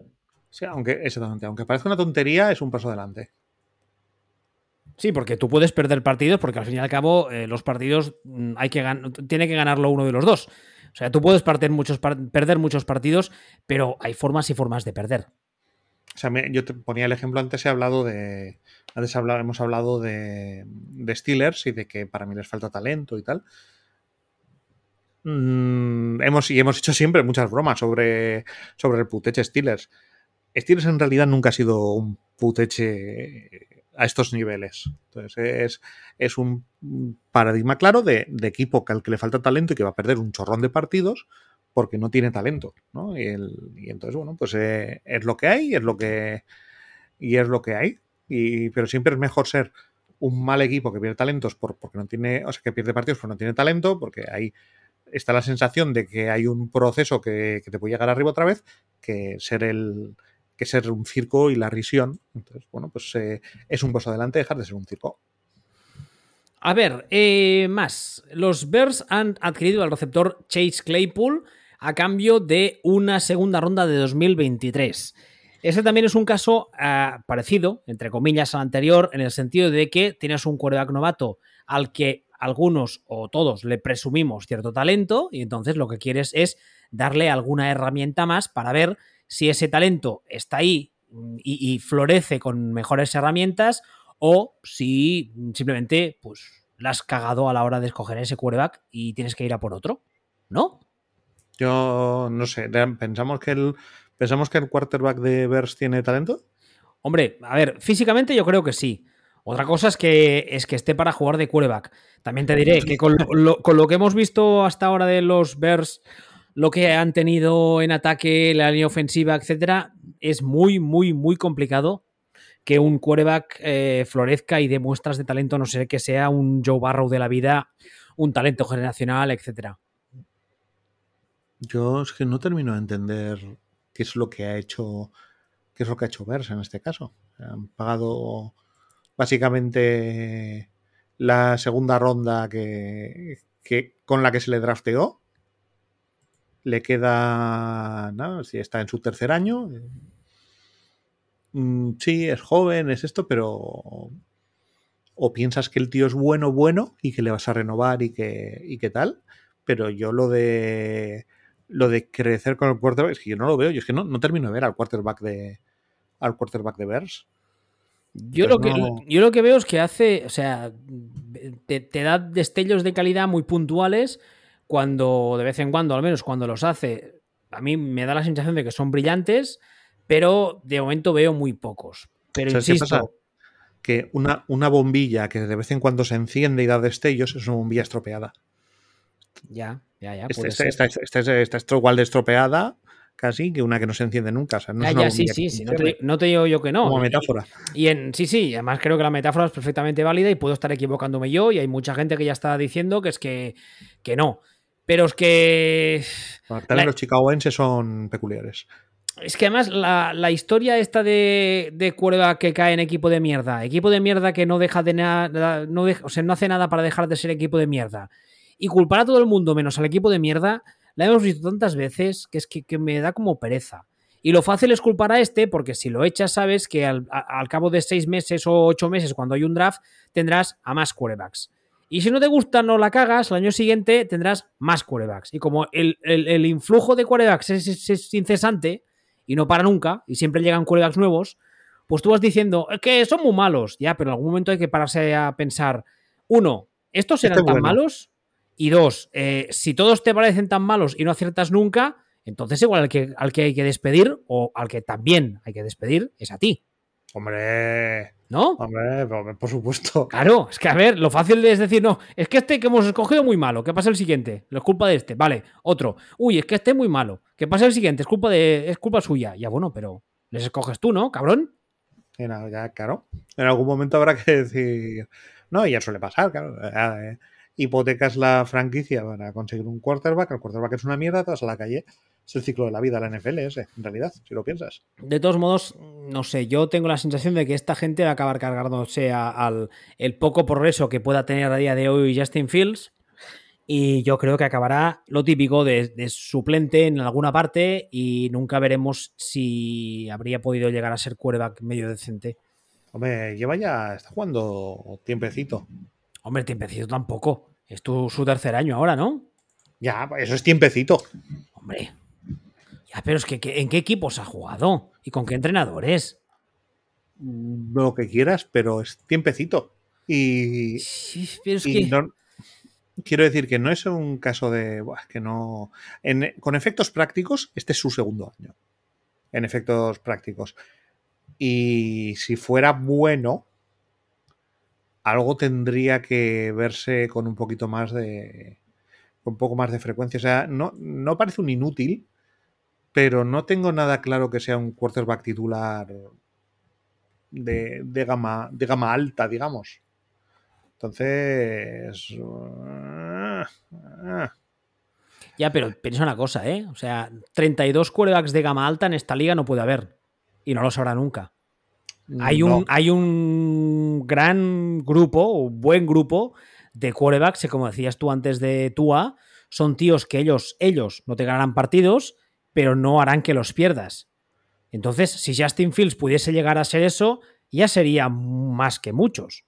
Sí, aunque, exactamente, aunque parezca una tontería, es un paso adelante. Sí, porque tú puedes perder partidos, porque al fin y al cabo eh, los partidos mm, hay que tiene que ganarlo uno de los dos. O sea, tú puedes perder muchos, par- perder muchos partidos, pero hay formas y formas de perder. O sea, me- yo te ponía el ejemplo, antes he hablado de. Antes hemos hablado de, de Steelers y de que para mí les falta talento y tal. Mm, hemos, y hemos hecho siempre muchas bromas sobre, sobre el puteche Steelers. Steelers en realidad nunca ha sido un puteche a estos niveles. Entonces es, es un paradigma claro de, de equipo al que le falta talento y que va a perder un chorrón de partidos porque no tiene talento. Y, entonces, bueno, pues eh, es lo que hay, es lo que y es lo que hay. Y, pero siempre es mejor ser un mal equipo que pierde talentos por, porque no tiene, o sea, que pierde partidos porque no tiene talento, porque ahí está la sensación de que hay un proceso que, que te puede llegar arriba otra vez, que ser el que ser un circo y la risión. Entonces, bueno, pues eh, es un paso adelante dejar de ser un circo. A ver, eh, más. Los Bears han adquirido al receptor Chase Claypool a cambio de una segunda ronda de 2023. Ese también es un caso ah, parecido, entre comillas, al anterior, en el sentido de que tienes un quarterback novato al que algunos o todos le presumimos cierto talento y entonces lo que quieres es darle alguna herramienta más para ver si ese talento está ahí mm, y, y florece con mejores herramientas o si simplemente pues la has cagado a la hora de escoger ese quarterback y tienes que ir a por otro, ¿no? Yo no sé, pensamos que el pensamos que el quarterback de Bears tiene talento. Hombre, a ver, físicamente yo creo que sí. Otra cosa es que, es que esté para jugar de quarterback. También te diré que con lo, lo- con lo que hemos visto hasta ahora de los Bears, lo que han tenido en ataque, la línea ofensiva, etcétera, es muy, muy, muy complicado que un quarterback eh, florezca y dé muestras de talento, a no sé que sea un Joe Barrow de la vida, un talento generacional, etcétera. Yo es que no termino de entender qué es lo que ha hecho, qué es lo que ha hecho Bears en este caso. Han pagado básicamente la segunda ronda que, que con la que se le drafteó. Le queda, nada, si está en su tercer año. Mm, sí, es joven, es esto, pero o piensas que el tío es bueno, bueno y que le vas a renovar y que, y que tal. Pero yo lo de lo de crecer con el quarterback, es que yo no lo veo, yo es que no, no termino de ver al quarterback de al quarterback de Bears. Yo lo, que, yo lo que veo es que hace, o sea, te, te, da destellos de calidad muy puntuales cuando, de vez en cuando, al menos cuando los hace, a mí me da la sensación de que son brillantes, pero de momento veo muy pocos. Pero ¿Sabes insisto? Que una, una bombilla que de vez en cuando se enciende y da destellos es una bombilla estropeada. ya, ya, ya. Está, ser. está, está, está- está estro- igual de estropeada casi que una que no se enciende nunca. O sea, no es una ya, sí, sí, no te, no te digo yo que no. como Y- metáfora. Y en, sí, sí, además creo que la metáfora es perfectamente válida y puedo estar equivocándome yo y hay mucha gente que ya está diciendo que es que, que no. Pero es que... La- los chicagoenses son peculiares. Es que además la, la historia esta de, de cuerda que cae en equipo de mierda, equipo de mierda que no deja de nada, no deja- o sea, no hace nada para dejar de ser equipo de mierda, y culpar a todo el mundo menos al equipo de mierda, la hemos visto tantas veces que es que, que me da como pereza. Y lo fácil es culpar a este, porque si lo echas, sabes que al, a- al cabo de seis meses o ocho meses, cuando hay un draft, tendrás a más quarterbacks. Y si no te gusta, no la cagas, el año siguiente tendrás más quarterbacks. Y como el, el- el influjo de quarterbacks es, es- es incesante y no para nunca, y siempre llegan quarterbacks nuevos, pues tú vas diciendo "Es que son muy malos. Ya, pero en algún momento hay que pararse a pensar, uno, ¿estos Este serán es tan bueno. malos? Y dos, eh, si todos te parecen tan malos y no aciertas nunca, entonces igual al que, al que hay que despedir o al que también hay que despedir es a ti, Hombre, ¿no? hombre, por supuesto. Claro, es que a ver, lo fácil es decir, no, es que este que hemos escogido es muy malo, ¿qué pasa el siguiente? Es culpa de este, vale, otro. Uy, es que este es muy malo, ¿qué pasa el siguiente? Es culpa de, es culpa suya. Ya bueno, pero les escoges tú, ¿no, cabrón? Ya, claro. En algún momento habrá que decir. No, y ya suele pasar, claro. Hipotecas la franquicia para conseguir un quarterback. El quarterback es una mierda, te vas a la calle. Es el ciclo de la vida, la NFL ese, en realidad, si lo piensas. De todos modos, no sé, yo tengo la sensación de que esta gente va a acabar cargándose a- al el poco progreso que pueda tener a día de hoy Justin Fields. Y yo creo que acabará lo típico de, de suplente en alguna parte y nunca veremos si habría podido llegar a ser quarterback medio decente. Hombre, lleva ya, está jugando tiempecito. Hombre, tiempecito tampoco. Es tu, su tercer año ahora, ¿no? Ya, eso es tiempecito. Hombre. Ya, pero es que, que- ¿en qué equipos ha jugado? ¿Y con qué entrenadores? Lo que quieras, pero es tiempecito. Y, Sí, pero es y que... no- quiero decir que no es un caso de buah, que no. en- con efectos prácticos, este es su segundo año. En efectos prácticos. Y si fuera bueno, algo tendría que verse con un poquito más de. con un poco más de frecuencia. O sea, no, no parece un inútil, pero no tengo nada claro que sea un quarterback titular de, de gama, de gama alta, digamos. Entonces. ah, ah, Ya, pero piensa una cosa, ¿eh? O sea, 32 quarterbacks de gama alta en esta liga no puede haber. Y no lo sabrá nunca. Hay un, hay un gran grupo, un buen grupo de quarterbacks que, como decías tú antes de Tua, son tíos que ellos, ellos no te ganarán partidos, pero no harán que los pierdas. Entonces, si Justin Fields pudiese llegar a ser eso, ya sería más que muchos.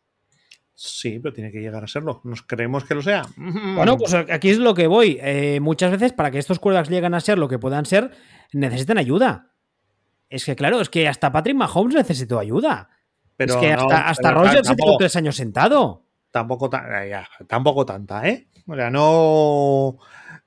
Sí, pero tiene que llegar a serlo. ¿Nos creemos que lo sea? Bueno, pues aquí es lo que voy. Eh, muchas veces, para que estos quarterbacks lleguen a ser lo que puedan ser, necesitan ayuda. Es que, claro, es que hasta Patrick Mahomes necesitó ayuda. Pero es que no, hasta, hasta pero Rogers se tiró tres años sentado. Tampoco, ta- eh, ya, tampoco tanta, ¿eh? O sea, no,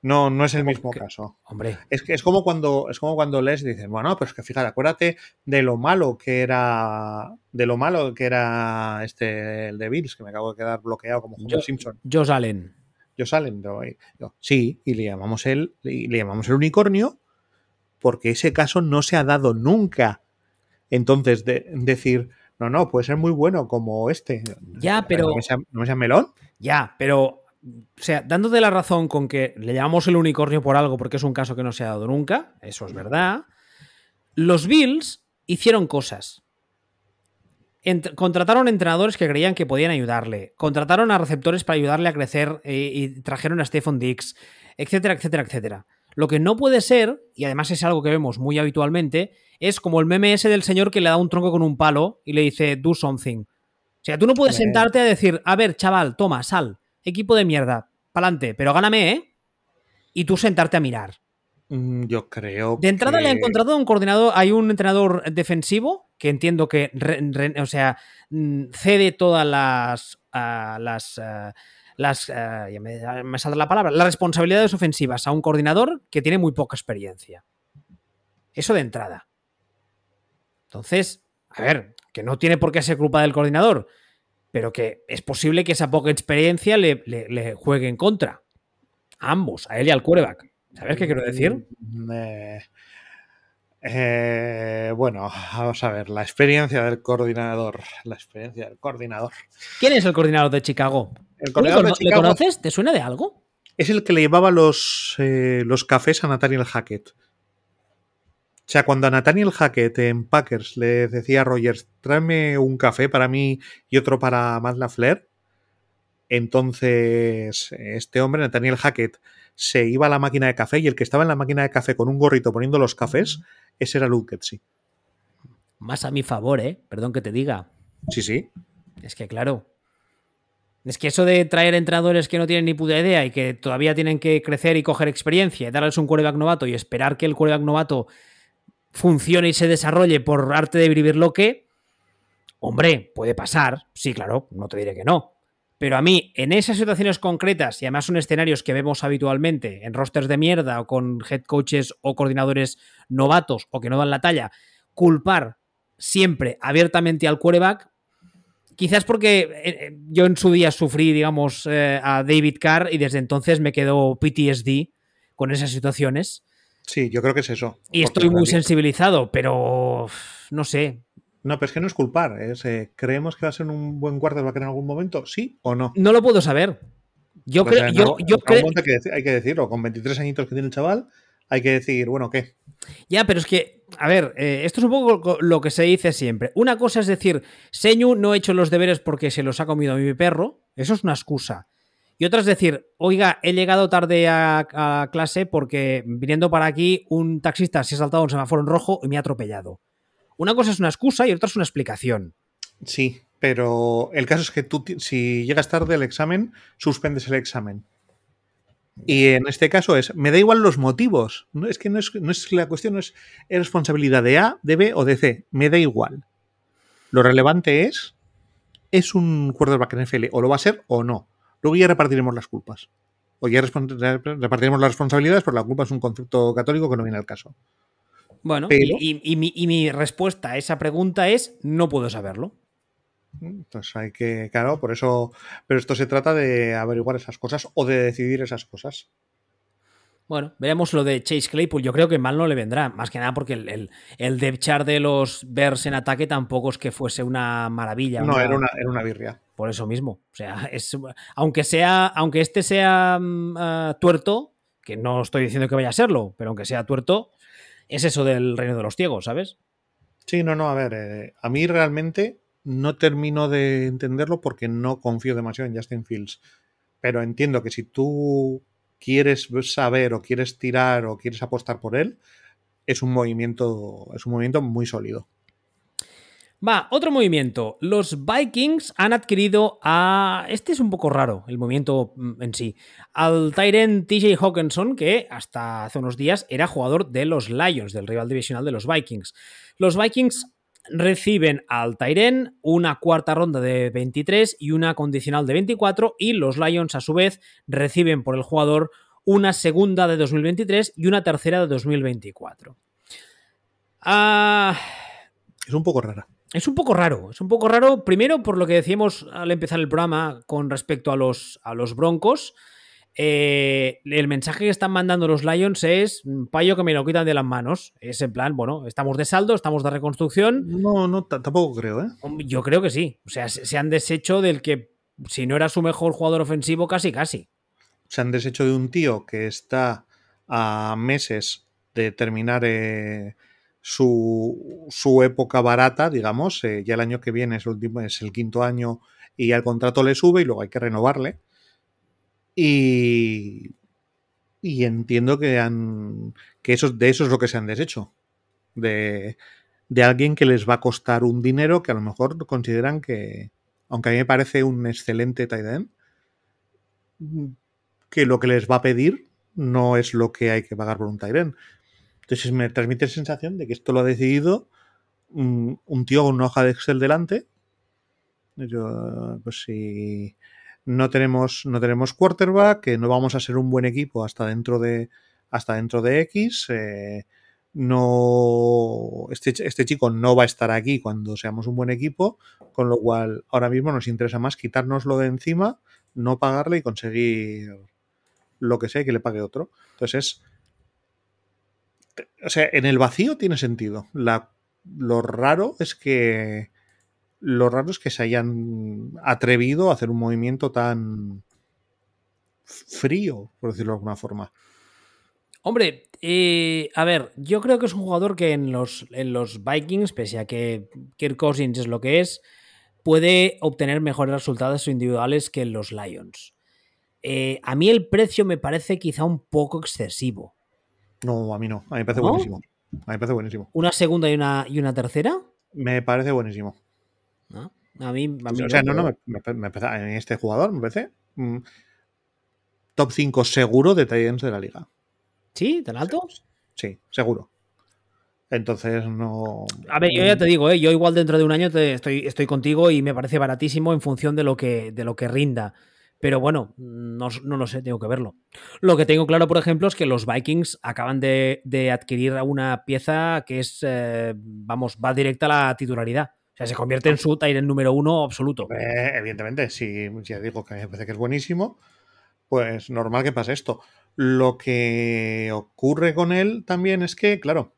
no, no es el mismo que- caso. Hombre, Es que es como cuando es como cuando les dicen, bueno, pues que fíjate, acuérdate de lo malo que era de lo malo que era este el de Bills, que me acabo de quedar bloqueado como Homer Simpson. Josh Allen. Yo salen, yo, yo, sí, y le llamamos el, y le llamamos el unicornio, porque ese caso no se ha dado nunca. Entonces, de, decir, no, no, puede ser muy bueno como este. Ya, pero- ¿No me sea, no me sea melón? Ya, pero. O sea, dándote la razón con que le llamamos el unicornio por algo porque es un caso que no se ha dado nunca, eso es verdad. Los Bills hicieron cosas. Ent- contrataron entrenadores que creían que podían ayudarle. Contrataron a receptores para ayudarle a crecer eh, y trajeron a Stephon Dix, etcétera, etcétera, etcétera. Lo que no puede ser, y además es algo que vemos muy habitualmente, es como el meme ese del señor que le da un tronco con un palo y le dice, do something. O sea, tú no puedes sentarte a decir, a ver, chaval, toma, sal, equipo de mierda, pa'lante, pero gáname, ¿eh? Y tú sentarte a mirar. Mm, yo creo. De entrada que... le ha encontrado un coordinador, hay un entrenador defensivo que entiendo que, re, re, o sea, mm, cede todas las, uh, las, uh, las uh, me, saldrá la palabra, las responsabilidades ofensivas a un coordinador que tiene muy poca experiencia. Eso de entrada. Entonces, a ver, que no tiene por qué ser culpa del coordinador, pero que es posible que esa poca experiencia le, le, juegue en contra. A ambos, a él y al quarterback. ¿Sabes qué quiero decir? Eh, eh, bueno, vamos a ver, la experiencia del coordinador. La experiencia del coordinador. ¿Quién es el coordinador de Chicago? El coordinador ¿Le, de Chicago ¿Le conoces? ¿Te suena de algo? Es el que le llevaba los, eh, los cafés a Nathaniel Hackett. O sea, cuando a Nathaniel Hackett en Packers le decía a Rogers, tráeme un café para mí y otro para Matt LaFleur, entonces este hombre, Nathaniel Hackett, se iba a la máquina de café y el que estaba en la máquina de café con un gorrito poniendo los cafés, ese era Luke. Más a mi favor, ¿eh? Perdón que te diga. Sí, sí. Es que claro. Es que eso de traer entrenadores que no tienen ni puta idea y que todavía tienen que crecer y coger experiencia y darles un quarterback novato y esperar que el quarterback novato funcione y se desarrolle por arte de vivir lo que, hombre, puede pasar. Sí, claro, no te diré que no. Pero a mí, en esas situaciones concretas, y además son escenarios que vemos habitualmente en rosters de mierda o con head coaches o coordinadores novatos o que no dan la talla, culpar siempre abiertamente al quarterback, quizás porque eh, yo en su día sufrí, digamos, eh, a David Carr y desde entonces me quedó PTSD con esas situaciones. Sí, yo creo que es eso. Y estoy muy sensibilizado, pero no sé, no, pero es que no es culpar. Es, eh, ¿Creemos que va a ser un buen quarterback en algún momento? ¿Sí o no? No lo puedo saber. Yo Pues creo. Yo, yo momento hay, que hay que decirlo. Con 23 añitos que tiene el chaval, hay que decir, bueno, ¿qué? Ya, pero es que, a ver, eh, esto es un poco lo que se dice siempre. Una cosa es decir, Señu no he hecho los deberes porque se los ha comido mi perro. Eso es una excusa. Y otra es decir, oiga, he llegado tarde a, a clase porque viniendo para aquí un taxista se ha saltado un semáforo en rojo y me ha atropellado. Una cosa es una excusa y otra es una explicación. Sí, pero el caso es que tú, si llegas tarde al examen, suspendes el examen. Y en este caso es, me da igual los motivos. No, es que no es, no la cuestión, no es, es responsabilidad de A, de B o de C. Me da igual. Lo relevante es, es un quarterback NFL, o lo va a ser o no. Luego ya repartiremos las culpas. O ya repartiremos las responsabilidades, porque la culpa es un concepto católico que no viene al caso. Bueno, Pero- y, y- y mi, y mi respuesta a esa pregunta es, no puedo saberlo. Entonces hay que, claro, por eso, pero esto se trata de averiguar esas cosas o de decidir esas cosas. Bueno, veremos lo de Chase Claypool. Yo creo que mal no le vendrá. Más que nada porque el, el, el depth chart de los Bears en ataque tampoco es que fuese una maravilla. No, una- era una, era una birria. Por eso mismo. O sea, es, aunque sea, aunque este sea mm, ah, tuerto, que no estoy diciendo que vaya a serlo, pero aunque sea tuerto, es eso del reino de los ciegos, ¿sabes? Sí, no, no, a ver, eh, a mí realmente no termino de entenderlo porque no confío demasiado en Justin Fields. Pero entiendo que si tú quieres saber o quieres tirar o quieres apostar por él, es un movimiento, es un movimiento muy sólido. Va, otro movimiento. Los Vikings han adquirido a. Este es un poco raro, el movimiento mm, en sí. Al Tyrant TJ Hawkinson, que hasta hace unos días era jugador de los Lions, del rival divisional de los Vikings. Los Vikings reciben al Tyrant una cuarta ronda de 23 y una condicional de 24, y los Lions, a su vez, reciben por el jugador una segunda de 2023 y una tercera de 2024. Ah. Es un poco rara. Es un poco raro, es un poco raro, primero por lo que decíamos al empezar el programa con respecto a los, a los Broncos. Eh, el mensaje que están mandando los Lions es "Mm, payo que me lo quitan de las manos. Es en plan, bueno, estamos de saldo, estamos de reconstrucción. No, no, tampoco creo, ¿eh? Yo creo que sí. O sea, se se han deshecho del que, si no era su mejor jugador ofensivo, casi casi. Se han deshecho de un tío que está a meses de terminar eh, su, su época barata, digamos. eh, ya el año que viene es el, quinto año y ya el contrato le sube y luego hay que renovarle. Y, y entiendo que, han, que de eso es lo que se han deshecho. De, de alguien que les va a costar un dinero que a lo mejor consideran que, aunque a mí me parece un excelente tight que lo que les va a pedir no es lo que hay que pagar por un Tyren. Entonces me transmite la sensación de que esto lo ha decidido un, un tío con una hoja de Excel delante. Yo, pues si no tenemos, no tenemos quarterback, que no vamos a ser un buen equipo hasta dentro de, hasta dentro de X. Eh, no, este, este, chico no va a estar aquí cuando seamos un buen equipo, con lo cual ahora mismo nos interesa más quitárnoslo de encima, no pagarle y conseguir lo que sea que le pague otro. Entonces, o sea, en el vacío tiene sentido. Lo raro es que lo raro es que se hayan atrevido a hacer un movimiento tan frío, por decirlo de alguna forma. Hombre, eh, a ver, yo creo que es un jugador que en los, en los Vikings, pese a que Kirk Cousins es lo que es, puede obtener mejores resultados individuales que en los Lions. Eh, a mí el precio me parece quizá un poco excesivo. No, a mí no. A mí me parece buenísimo. A mí me parece buenísimo. ¿Una segunda y una, y una tercera? Me parece buenísimo. ¿No? A mí, a mí o sea, no, no, me, me, en este jugador me parece mm, top 5 seguro de Titans de la liga. ¿Sí? ¿Tan alto? Sí, seguro. Entonces no. A ver, yo ya te digo, ¿eh? yo igual dentro de un año te estoy, estoy contigo y me parece baratísimo en función de lo que, de lo que rinda. Pero bueno, no, no, lo sé, tengo que verlo. Lo que tengo claro, por ejemplo, es que los Vikings acaban de, de adquirir una pieza que es, eh, vamos, va directa a la titularidad. O sea, se convierte en su en número uno absoluto. Eh, evidentemente, si ya digo que me parece que es buenísimo, pues normal que pase esto. Lo que ocurre con él también es que, claro,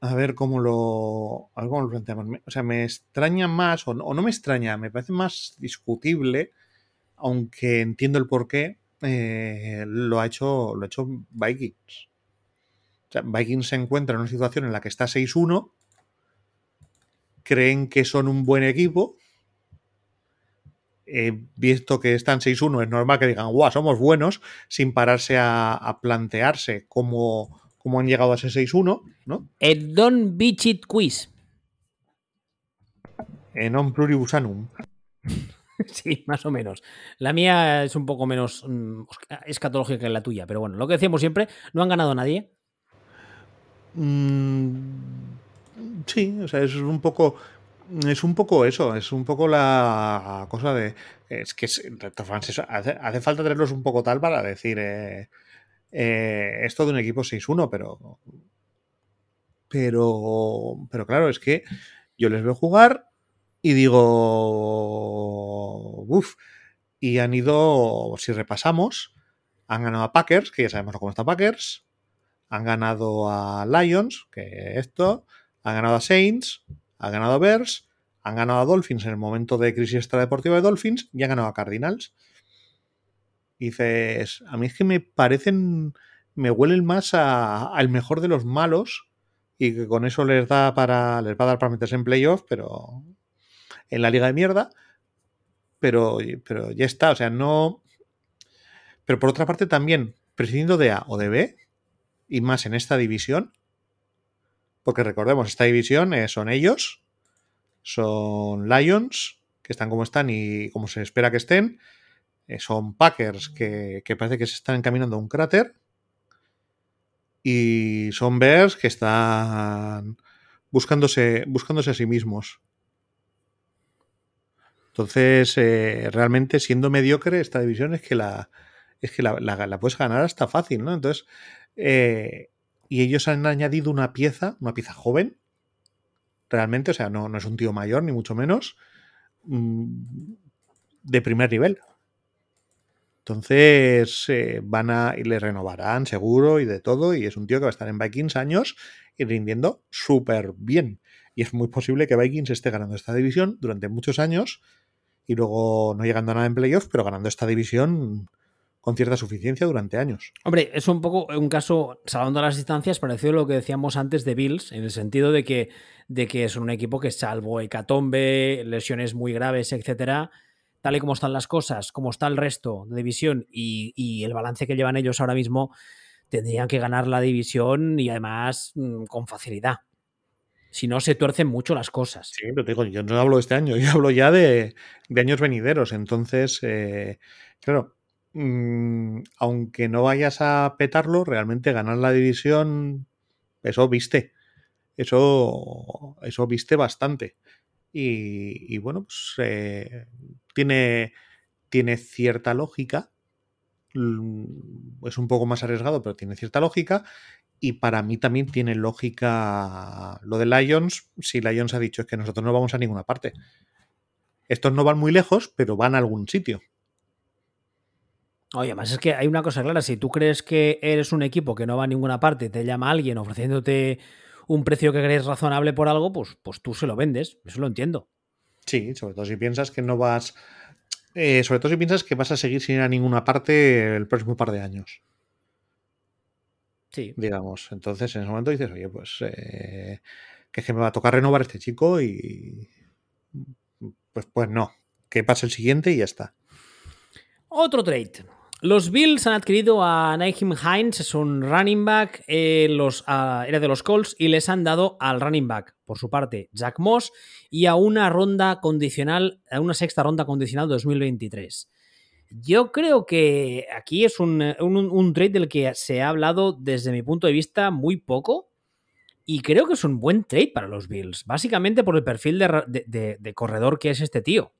a ver cómo lo, a cómo lo planteamos. O sea, me extraña más, o no me extraña, me parece más discutible aunque entiendo el porqué, eh, lo, ha hecho, lo ha hecho Vikings. O sea, Vikings se encuentra en una situación en la que está 6-1, creen que son un buen equipo, eh, visto que están 6-1, es normal que digan, guau, somos buenos, sin pararse a, plantearse cómo, cómo, han llegado a ese 6-1, ¿no? El Don Bichit Quiz. En non pluribusanum. Sí, más o menos. La mía es un poco menos mm, escatológica que la tuya, pero bueno, lo que decíamos siempre, no han ganado nadie. Mm, sí, o sea, es un poco. Es un poco eso, es un poco la cosa de. Es que hace, falta tenerlos un poco tal para decir. Eh, eh, esto de un equipo 6-1, pero. Pero. Pero claro, es que yo les veo jugar y digo, uff, y han ido, si repasamos, han ganado a Packers, que ya sabemos cómo está Packers, han ganado a Lions, que esto, han ganado a Saints, han ganado a Bears, han ganado a Dolphins en el momento de crisis extradeportiva de Dolphins y han ganado a Cardinals. Dices, a mí es que me parecen, me huelen más al mejor de los malos y que con eso les da para, les va a dar para meterse en playoff, pero en la liga de mierda, pero, pero ya está, o sea, no... Pero por otra parte también, prescindiendo de A o de B, y más en esta división, porque recordemos, esta división eh, son ellos, son Lions, que están como están y como se espera que estén, eh, son Packers, que, que, parece que se están encaminando a un cráter, y son Bears, que están buscándose, buscándose a sí mismos. Entonces, eh, realmente siendo mediocre esta división es que la, es que la, puedes ganar hasta fácil, ¿no? Entonces, eh, y ellos han añadido una pieza, una pieza joven, realmente, o sea, no, no es un tío mayor, ni mucho menos, mm, de primer nivel. Entonces, eh, van a, y le renovarán seguro y de todo, y es un tío que va a estar en Vikings años y rindiendo súper bien. Y es muy posible que Vikings esté ganando esta división durante muchos años y luego no llegando a nada en playoffs, pero ganando esta división con cierta suficiencia durante años. Hombre, es un poco un caso, salvando las distancias, parecido a lo que decíamos antes de Bills, en el sentido de que, de que es un equipo que salvo hecatombe, lesiones muy graves, etcétera, tal y como están las cosas, como está el resto de división y, y el balance que llevan ellos ahora mismo, tendrían que ganar la división y además mm, con facilidad si no se tuercen mucho las cosas. Sí, pero digo, yo no hablo de este año, yo hablo ya de, años venideros. Entonces, eh, claro, mm, aunque no vayas a petarlo, realmente ganar la división, eso viste. Eso, eso viste bastante. Y, bueno, pues eh, tiene, tiene cierta lógica. Es un poco más arriesgado, pero tiene cierta lógica. Y para mí también tiene lógica lo de Lions. Si Lions ha dicho es que nosotros no vamos a ninguna parte. Estos no van muy lejos, pero van a algún sitio. Oye, además es que hay una cosa clara, si tú crees que eres un equipo que no va a ninguna parte, te llama alguien ofreciéndote un precio que crees razonable por algo, pues, pues tú se lo vendes, eso lo entiendo. Sí, sobre todo si piensas que no vas, eh, sobre todo si piensas que vas a seguir sin ir a ninguna parte el próximo par de años. Sí. Digamos, entonces en ese momento dices, oye, pues eh, que es que me va a tocar renovar este chico y pues, pues no, que pase el siguiente y ya está. Otro trade. Los Bills han adquirido a Naheem Hines, es un running back, eh, los, era de los Colts, y les han dado al running back, por su parte, Jack Moss, y a una ronda condicional, a una sexta ronda condicional 2023. Yo creo que aquí es un, trade del que se ha hablado desde mi punto de vista muy poco, y creo que es un buen trade para los Bills, básicamente por el perfil de corredor que es este tío,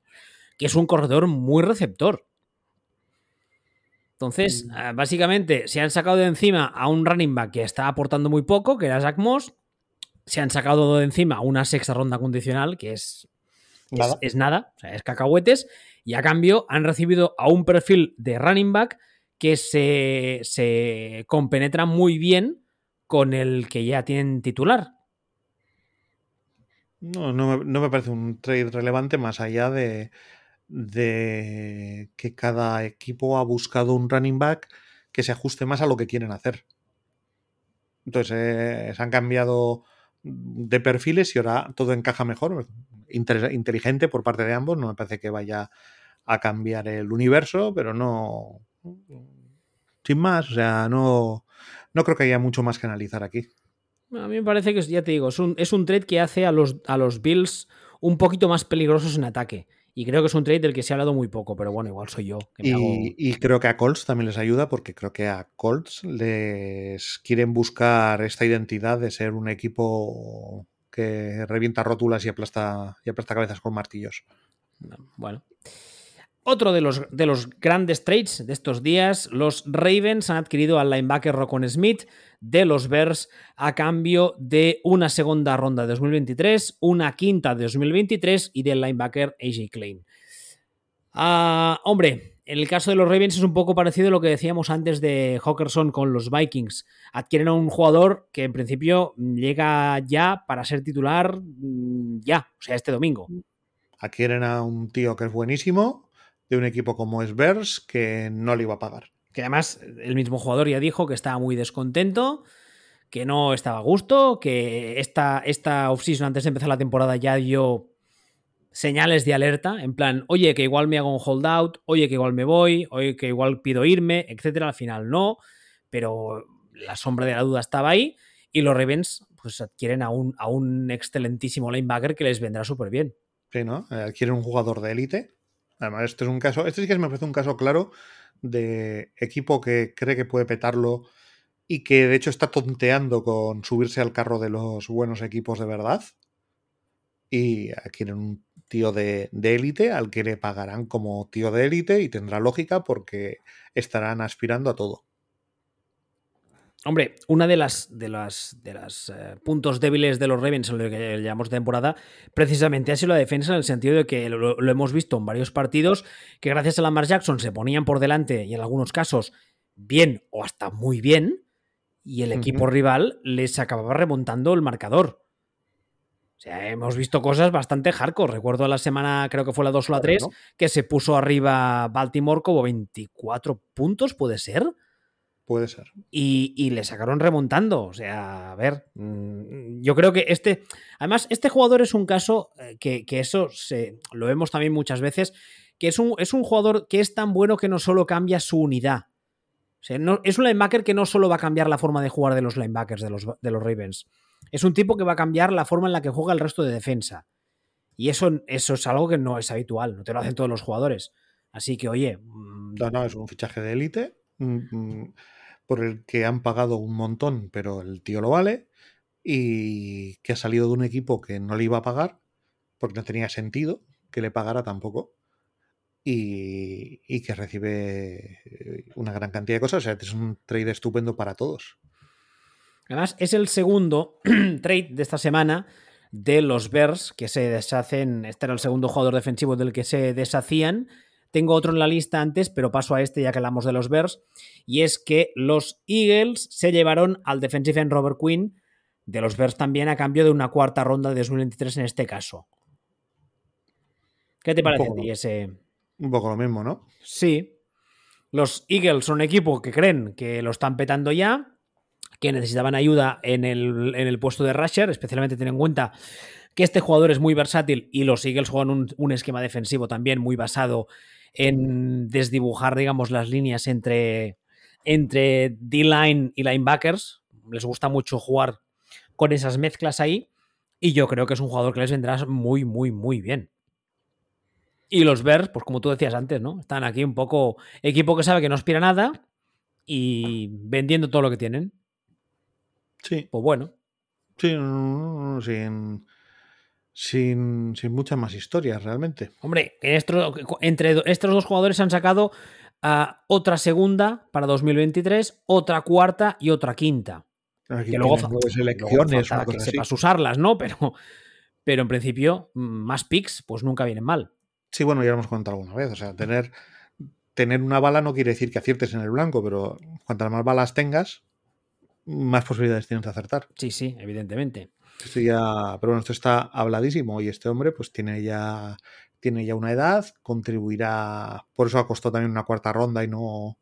que es un corredor muy receptor entonces, ah, básicamente, se han sacado de encima a un running back que está aportando muy poco, que era Zach Moss. Se han sacado de encima una sexta ronda condicional, que es nada. Es, nada, o sea, es cacahuetes. Y a cambio han recibido a un perfil de running back que se, se compenetra muy bien con el que ya tienen titular. No, no me parece un trade relevante más allá de, de que cada equipo ha buscado un running back que se ajuste más a lo que quieren hacer. Entonces, se han cambiado de perfiles y ahora todo encaja mejor. inteligente por parte de ambos. No me parece que vaya a cambiar el universo, pero no. Sin más, o sea, no, no creo que haya mucho más que analizar aquí. A mí me parece que, ya te digo, es un, es un trade que hace a los, a los Bills un poquito más peligrosos en ataque. Y creo que es un trade del que se ha hablado muy poco, pero bueno, igual soy yo. y, creo que a Colts también les ayuda porque creo que a Colts les quieren buscar esta identidad de ser un equipo que revienta rótulas y aplasta, y aplasta cabezas con martillos. Bueno. Otro de los, de los grandes trades de estos días, los Ravens han adquirido al linebacker Rocon Smith de los Bears a cambio de una segunda ronda de 2023, una quinta de 2023 y del linebacker AJ Klein. Ah, hombre, en el caso de los Ravens es un poco parecido a lo que decíamos antes de Hawkerson con los Vikings. Adquieren a un jugador que en principio llega ya para ser titular mm, ya, o sea, este domingo. Adquieren a un tío que es buenísimo, de un equipo como es Bears, que no le iba a pagar. Que además el mismo jugador ya dijo que estaba muy descontento, que no estaba a gusto, que esta, esta offseason antes de empezar la temporada ya dio señales de alerta, en plan, oye, que igual me hago un holdout, oye, que igual me voy, oye, que igual pido irme, etcétera. Al final no, pero la sombra de la duda estaba ahí y los Ravens pues adquieren a un, a un excelentísimo linebacker que les vendrá súper bien. Sí, ¿no? Eh, adquieren un jugador de élite. Además, este es un caso, este sí que me parece un caso claro de equipo que cree que puede petarlo y que de hecho está tonteando con subirse al carro de los buenos equipos de verdad. Y quieren un tío de élite al que le pagarán como tío de élite y tendrá lógica porque estarán aspirando a todo. Hombre, una de las de las, de las eh, puntos débiles de los Ravens en lo que llamamos temporada, precisamente ha sido la defensa en el sentido de que lo, hemos visto en varios partidos, que gracias a Lamar Jackson se ponían por delante y en algunos casos bien o hasta muy bien, y el equipo rival les acababa remontando el marcador. O sea, hemos visto cosas bastante hardcore. Recuerdo la semana, creo que fue la 2 o la 3, que se puso arriba Baltimore como 24 puntos, ¿puede ser? Puede ser. Y, le sacaron remontando. O sea, a ver, mm, yo creo que este. Además, este jugador es un caso eh, que, eso se, lo vemos también muchas veces. Que es un, es un jugador que es tan bueno que no solo cambia su unidad. O sea, no, es un linebacker que no solo va a cambiar la forma de jugar de los linebackers de los, de los Ravens. Es un tipo que va a cambiar la forma en la que juega el resto de defensa. Y eso, eso es algo que no es habitual, no te lo hacen todos los jugadores. Así que, oye, mm, No, no, es un fichaje de élite mm, mm, por el que han pagado un montón, pero el tío lo vale. Y que ha salido de un equipo que no le iba a pagar, porque no tenía sentido que le pagara tampoco. Y, y que recibe eh, una gran cantidad de cosas. O sea, es un trade estupendo para todos. Además, es el segundo trade de esta semana de los Bears que se deshacen. Este era el segundo jugador defensivo del que se deshacían. Tengo otro en la lista antes, pero paso a este ya que hablamos de los Bears. Y es que los Eagles se llevaron al defensive end Robert Quinn de los Bears también a cambio de una cuarta ronda de 2023 en este caso. ¿Qué te parece poco, ese? Un poco lo mismo, ¿no? Sí. Los Eagles son un equipo que creen que lo están petando ya, que necesitaban ayuda en el, en el puesto de rusher, especialmente teniendo en cuenta que este jugador es muy versátil y los Eagles juegan un, un esquema defensivo también muy basado en desdibujar, digamos, las líneas entre, entre D-line y linebackers. Les gusta mucho jugar con esas mezclas ahí. Y yo creo que es un jugador que les vendrá muy, muy, muy bien. Y los Bears, pues como tú decías antes, ¿no? Están aquí un poco equipo que sabe que no aspira a nada y vendiendo todo lo que tienen. Sí. Pues bueno. Sí, sin, sin, sin muchas más historias realmente. Hombre, entre estos dos jugadores han sacado uh, otra segunda para 2023, otra cuarta y otra quinta. Aquí que luego, elecciones, luego que sepas usarlas, ¿no? Pero, pero en principio, más picks, pues nunca vienen mal. Sí, bueno, ya lo hemos contado alguna vez. O sea, tener, tener una bala no quiere decir que aciertes en el blanco, pero cuantas más balas tengas, más posibilidades tienes de acertar. Sí, sí, evidentemente. Esto ya, pero bueno, esto está habladísimo. Y este hombre pues tiene ya, tiene ya una edad, contribuirá, por eso ha costado también una cuarta ronda y no,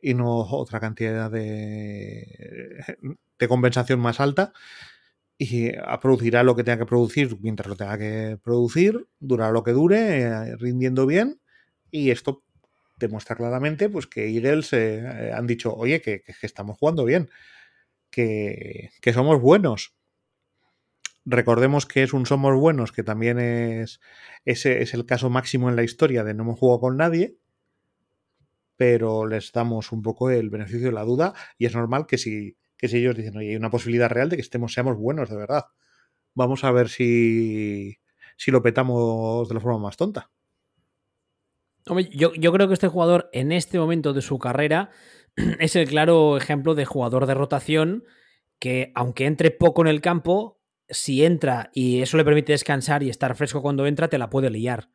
y no otra cantidad de, de compensación más alta. Y producirá lo que tenga que producir mientras lo tenga que producir, durará lo que dure, eh, rindiendo bien. Y esto demuestra claramente pues que Eagles eh, han dicho, oye, que, que, estamos jugando bien, que, que, somos buenos. Recordemos que es un somos buenos, que también es, ese es el caso máximo en la historia de no hemos jugado con nadie, pero les damos un poco el beneficio de la duda y es normal que si, que si ellos dicen, oye, hay una posibilidad real de que estemos, seamos buenos de verdad. Vamos a ver si, si lo petamos de la forma más tonta. Hombre, yo, yo creo que este jugador en este momento de su carrera es el claro ejemplo de jugador de rotación que aunque entre poco en el campo, si entra y eso le permite descansar y estar fresco cuando entra, te la puede liar.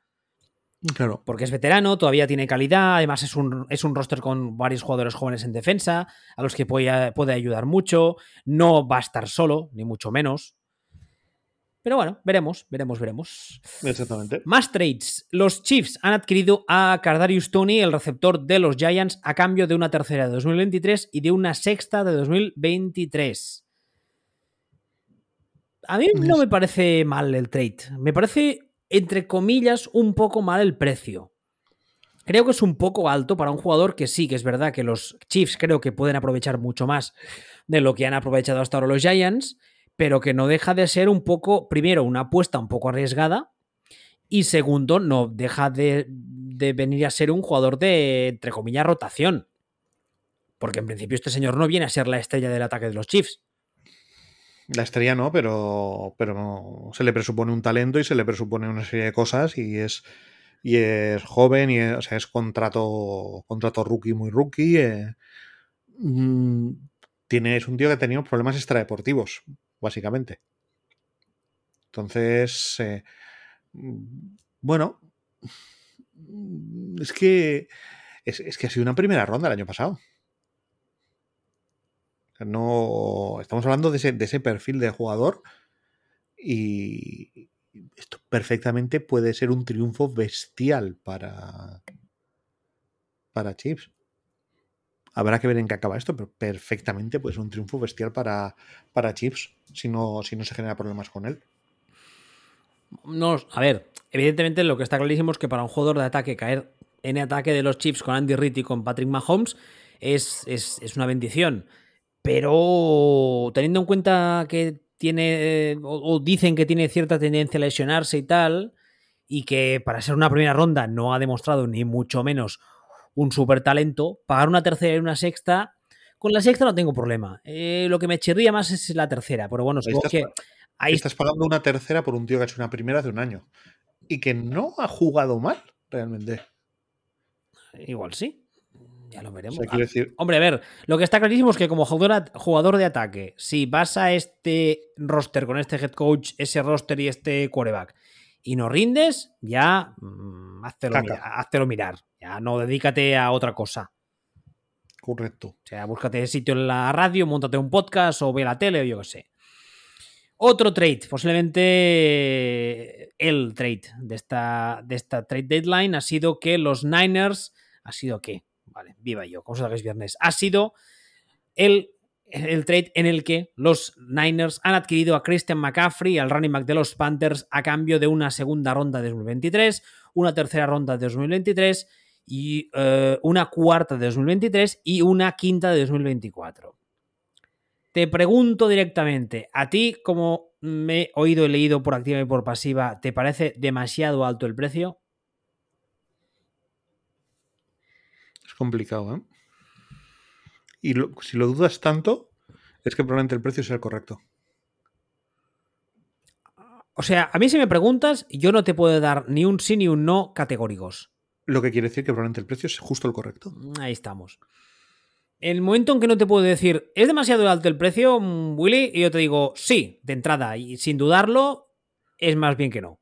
Claro. Porque es veterano, todavía tiene calidad, además es un, es un roster con varios jugadores jóvenes en defensa, a los que puede, puede ayudar mucho, no va a estar solo, ni mucho menos. Pero bueno, veremos, veremos, veremos. Exactamente. Más trades. Los Chiefs han adquirido a Cardarius Tony, el receptor de los Giants, a cambio de una tercera de 2023 y de una sexta de 2023. A mí no me parece mal el trade. Me parece, entre comillas, un poco mal el precio. Creo que es un poco alto para un jugador que sí, que es verdad que los Chiefs creo que pueden aprovechar mucho más de lo que han aprovechado hasta ahora los Giants pero que no deja de ser un poco, primero, una apuesta un poco arriesgada y segundo, no deja de, de venir a ser un jugador de, entre comillas, rotación. Porque en principio este señor no viene a ser la estrella del ataque de los Chiefs. La estrella no, pero, pero se le presupone un talento y se le presupone una serie de cosas y es, y es joven y es, o sea, es contrato, contrato rookie, muy rookie. Eh, tiene, es un tío que ha tenido problemas extradeportivos básicamente. Entonces, eh, bueno, es que es, es, que ha sido una primera ronda el año pasado. No, estamos hablando de ese, de ese perfil de jugador y esto perfectamente puede ser un triunfo bestial para, para Chips. Habrá que ver en qué acaba esto, pero perfectamente puede ser un triunfo bestial para, para Chips si no, si no se genera problemas con él. No, a ver, evidentemente lo que está clarísimo es que para un jugador de ataque caer en ataque de los Chips con Andy Reid y con Patrick Mahomes es, es, es una bendición. Pero teniendo en cuenta que tiene, o, o, dicen que tiene cierta tendencia a lesionarse y tal, y que para ser una primera ronda no ha demostrado ni mucho menos un súper talento, pagar una tercera y una sexta. Con la sexta no tengo problema. Eh, lo que me chirría más es la tercera, pero bueno, supongo que. Ahí estás pagando una tercera por un tío que ha hecho una primera de un año y que no ha jugado mal realmente. Igual sí. Ya lo veremos. O sea, decir... Hombre, a ver, lo que está clarísimo es que como jugador, de ataque, si vas a este roster con este head coach, ese roster y este quarterback, y no rindes, ya mmm, háztelo, mirar. Ya no dedícate a otra cosa. Correcto. O sea, búscate sitio en la radio, montate un podcast o ve la tele o yo qué sé. Otro trade, posiblemente el trade de esta, de esta trade deadline ha sido que los Niners, ha sido que, vale, viva yo, como es viernes, ha sido el, el trade en el que los Niners han adquirido a Christian McCaffrey, al running back de los Panthers, a cambio de una segunda ronda de 2023, una tercera ronda de 2023 y eh, una cuarta de 2023 y una quinta de 2024. Te pregunto directamente, ¿a ti, como me he oído y leído por activa y por pasiva, ¿te parece demasiado alto el precio? Es complicado, ¿eh? Y si lo dudas tanto, es que probablemente el precio sea el correcto. O sea, a mí si me preguntas, yo no te puedo dar ni un sí ni un no categóricos. Lo que quiere decir que probablemente el precio es justo el correcto. Ahí estamos el momento en que no te puedo decir, ¿es demasiado alto el precio, mm, Willy? Y yo te digo, sí, de entrada, y sin dudarlo, es más bien que no.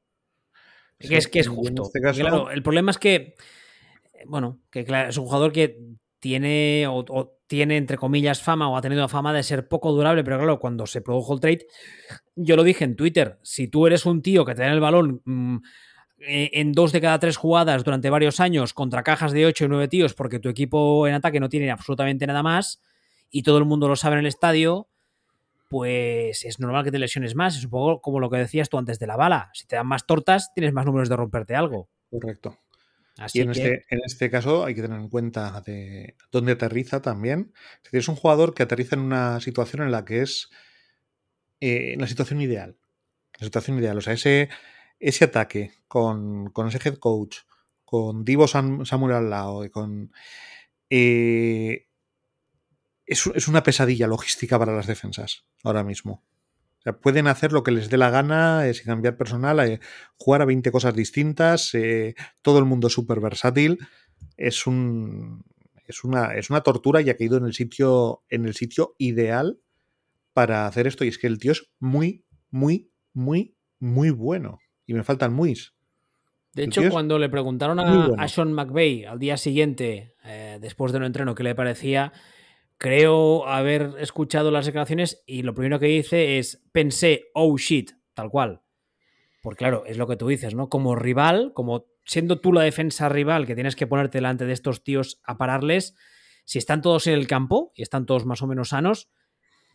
es que es justo. Este claro, el problema es que, bueno, que claro, es un jugador que tiene o, tiene, entre comillas, fama o ha tenido fama de ser poco durable, pero claro, cuando se produjo el trade, yo lo dije en Twitter, si tú eres un tío que te da el balón mm, eh, en dos de cada tres jugadas durante varios años contra cajas de 8 y 9 tíos porque tu equipo en ataque no tiene absolutamente nada más y todo el mundo lo sabe en el estadio, pues es normal que te lesiones más. Es un poco como lo que decías tú antes de la bala. Si te dan más tortas, tienes más números de romperte algo. Correcto. Así y en, este, en este caso hay que tener en cuenta de dónde aterriza también. Es decir, es un jugador que aterriza en una situación en la que es eh, la situación ideal. La situación ideal. O sea, ese ese ataque con, ese head coach, con Divo Samuel al lado, y con. Eh, es, una pesadilla logística para las defensas ahora mismo. O sea, pueden hacer lo que les dé la gana, sin cambiar personal, eh, jugar a 20 cosas distintas, eh, todo el mundo es súper versátil. Es un. Es una, es una tortura y ha caído en el sitio. en el sitio ideal para hacer esto. Y es que el tío es muy, muy, muy, muy bueno y me faltan muis. De hecho, cuando le preguntaron a, Sean McVeigh al día siguiente, eh, después de un entreno, qué le parecía, creo haber escuchado las declaraciones y lo primero que dice es, pensé, oh shit, tal cual. Porque claro, es lo que tú dices, ¿no? Como rival, como siendo tú la defensa rival que tienes que ponerte delante de estos tíos a pararles, si están todos en el campo y están todos más o menos sanos,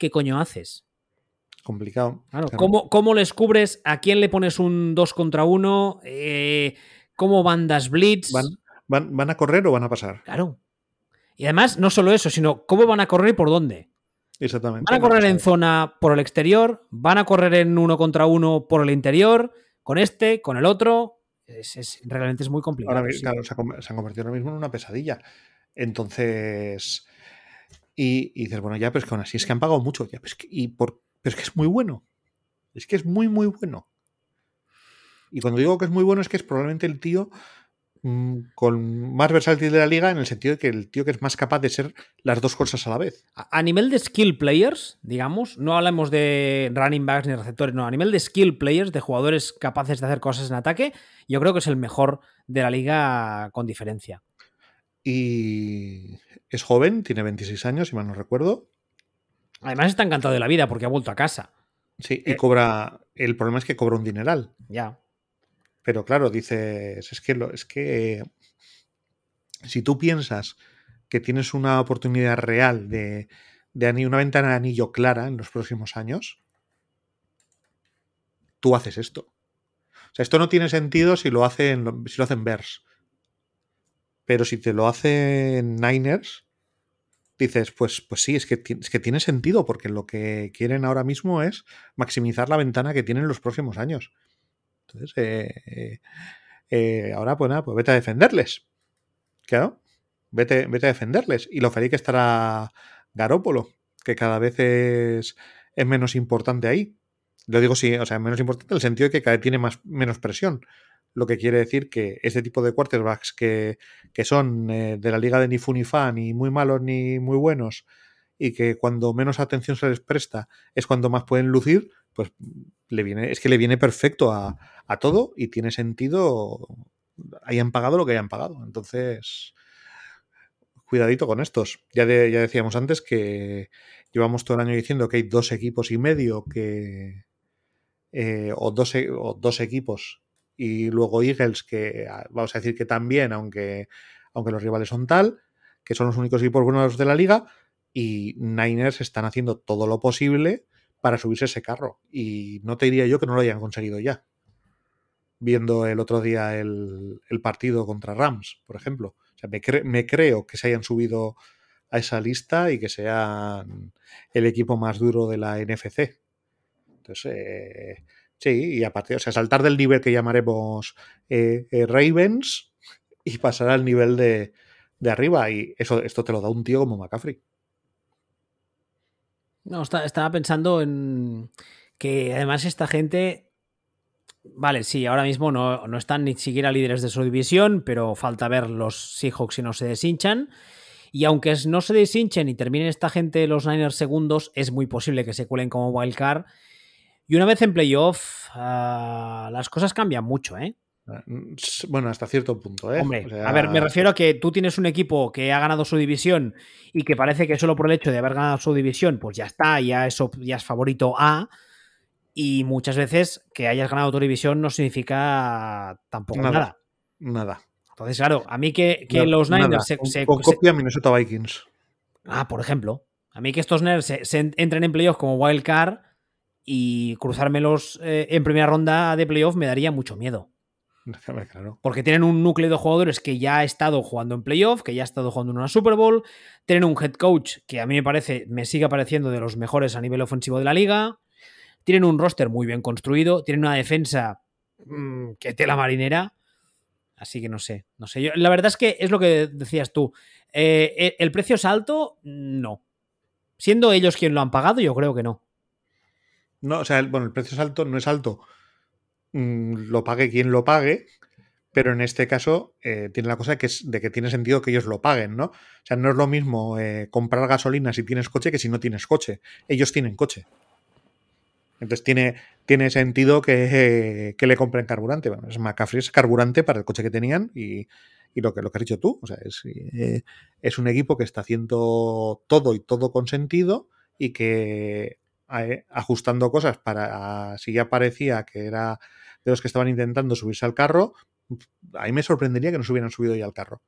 ¿qué coño haces? complicado. Claro, ¿Cómo, les cubres? ¿A quién le pones un 2 contra 1? Eh, ¿Cómo bandas blitz? ¿Van, van, a correr o van a pasar? Claro. Y además, no solo eso, sino cómo van a correr y por dónde. Exactamente. ¿Van a correr en zona por el exterior? ¿Van a correr en uno contra uno por el interior? ¿Con este? ¿Con el otro? Es, realmente es muy complicado. Ahora, claro, se, han convertido ahora mismo en una pesadilla. Entonces. Y, dices, bueno, ya, pues que aún así es que han pagado mucho. Ya, ¿Y por pero es que es muy bueno. Es que es muy, muy bueno. Y cuando digo que es muy bueno es que es probablemente el tío con más versátil de la liga en el sentido de que el tío que es más capaz de ser las dos cosas a la vez. A nivel de skill players, digamos, no hablamos de running backs ni receptores, no, a nivel de skill players, de jugadores capaces de hacer cosas en ataque, yo creo que es el mejor de la liga con diferencia. Y es joven, tiene 26 años, si mal no recuerdo. Además está encantado de la vida porque ha vuelto a casa. Sí, y eh, cobra. El problema es que cobra un dineral. Ya. Pero claro, dices, es que lo, es que si tú piensas que tienes una oportunidad real de, de una ventana de anillo clara en los próximos años, tú haces esto. O sea, esto no tiene sentido si lo hacen, si lo hacen Bears. Pero si te lo hacen Niners, dices, pues, pues sí, es que, es que tiene sentido, porque lo que quieren ahora mismo es maximizar la ventana que tienen los próximos años. Entonces, eh, eh, ahora, pues nada, pues vete a defenderles. Claro. Vete, vete a defenderles. Y lo feliz que estará Garópolo, que cada vez es, es menos importante ahí. Lo digo sí, o sea, menos importante en el sentido de que cada vez tiene más, menos presión. Lo que quiere decir que este tipo de quarterbacks que, que son eh, de la liga de ni fu ni fa, ni muy malos ni muy buenos, y que cuando menos atención se les presta es cuando más pueden lucir, pues le viene, es que le viene perfecto a, a todo y tiene sentido hayan pagado lo que hayan pagado. Entonces, cuidadito con estos. Ya, de, ya decíamos antes que llevamos todo el año diciendo que hay dos equipos y medio que. Eh, o, dos, e, o dos equipos y luego Eagles que ah, vamos a decir que también, aunque, aunque los rivales son tal, que son los únicos equipos buenos de la liga, y Niners están haciendo todo lo posible para subirse ese carro. Y no te diría yo que no lo hayan conseguido ya. Viendo el otro día el, partido contra Rams, por ejemplo. O sea, me, cre me, creo que se hayan subido a esa lista y que sean el equipo más duro de la NFC. Entonces, eh, sí, y aparte, o sea, saltar del nivel que llamaremos eh, eh, Ravens y pasar al nivel de, de, arriba. Y eso, esto te lo da un tío como McCaffrey. No, estaba pensando en que además esta gente Vale, sí, ahora mismo no, no, están ni siquiera líderes de su división, pero falta ver los Seahawks si no se deshinchan. Y aunque no se deshinchen y terminen esta gente los Niners segundos, es muy posible que se cuelen como wildcard. Y una vez en playoff, uh, las cosas cambian mucho, ¿eh? Bueno, hasta cierto punto, ¿eh? Hombre, o sea... a ver, me refiero a que tú tienes un equipo que ha ganado su división y que parece que solo por el hecho de haber ganado su división, pues ya está, ya es, ya es favorito A. Y muchas veces que hayas ganado tu división no significa tampoco nada. Nada. nada. Entonces, claro, a mí que, que los Niners se, se, copia Minnesota Vikings. Ah, por ejemplo. A mí que estos Niners se, se entren en playoff como wild card y cruzármelos eh, en primera ronda de playoff me daría mucho miedo. Claro. Porque tienen un núcleo de jugadores que ya ha estado jugando en playoff, que ya ha estado jugando en una Super Bowl. Tienen un head coach que a mí me parece, me sigue pareciendo de los mejores a nivel ofensivo de la liga. Tienen un roster muy bien construido, tienen una defensa mmm, que tela marinera. Así que no sé, no sé. Yo, la verdad es que es lo que decías tú. Eh, ¿El precio es alto? No. Siendo ellos quien lo han pagado, yo creo que no. No, o sea, el, bueno, el precio es alto, no es alto. Mm, lo pague quien lo pague, pero en este caso eh, tiene la cosa de que tiene sentido que ellos lo paguen, ¿no? O sea, no es lo mismo eh, comprar gasolina si tienes coche que si no tienes coche. Ellos tienen coche. Entonces tiene, tiene sentido que, que, le compren carburante. Bueno, es McCaffrey es carburante para el coche que tenían y, y lo, que, lo que has dicho tú. O sea, es, eh, es, un equipo que está haciendo todo y todo con sentido y que eh, ajustando cosas para si ya parecía que era de los que estaban intentando subirse al carro, a mí me sorprendería que no se hubieran subido ya al carro.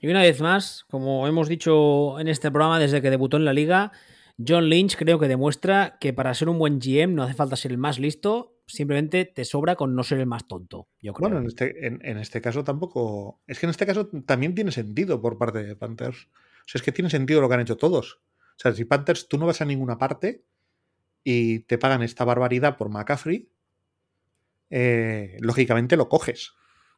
Y una vez más, como hemos dicho en este programa desde que debutó en la liga, John Lynch creo que demuestra que para ser un buen GM no hace falta ser el más listo, simplemente te sobra con no ser el más tonto. Yo creo. Bueno, en este, en, en este caso tampoco. Es que en este caso también tiene sentido por parte de Panthers. O sea, es que tiene sentido lo que han hecho todos. O sea, si Panthers tú no vas a ninguna parte y te pagan esta barbaridad por McCaffrey, eh, lógicamente lo coges.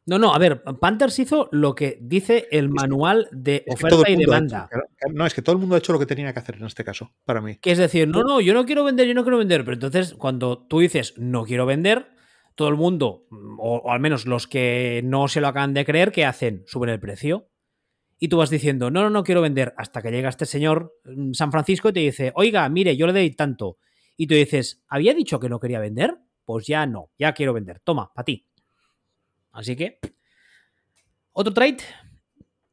No, no, a ver, Panthers hizo lo que dice el manual de oferta y demanda. Hecho, no, es que todo el mundo ha hecho lo que tenía que hacer en este caso, para mí. Que es decir, no, no, yo no quiero vender, yo no quiero vender. Pero entonces, cuando tú dices no quiero vender, todo el mundo, o, o al menos los que no se lo acaban de creer, ¿qué hacen? Suben el precio. Y tú vas diciendo, no, no, no quiero vender, hasta que llega este señor San Francisco y te dice, oiga, mire, yo le doy tanto. Y tú dices, ¿había dicho que no quería vender? Pues ya no, ya quiero vender. Toma, para ti. Así que. ¿Otro trade?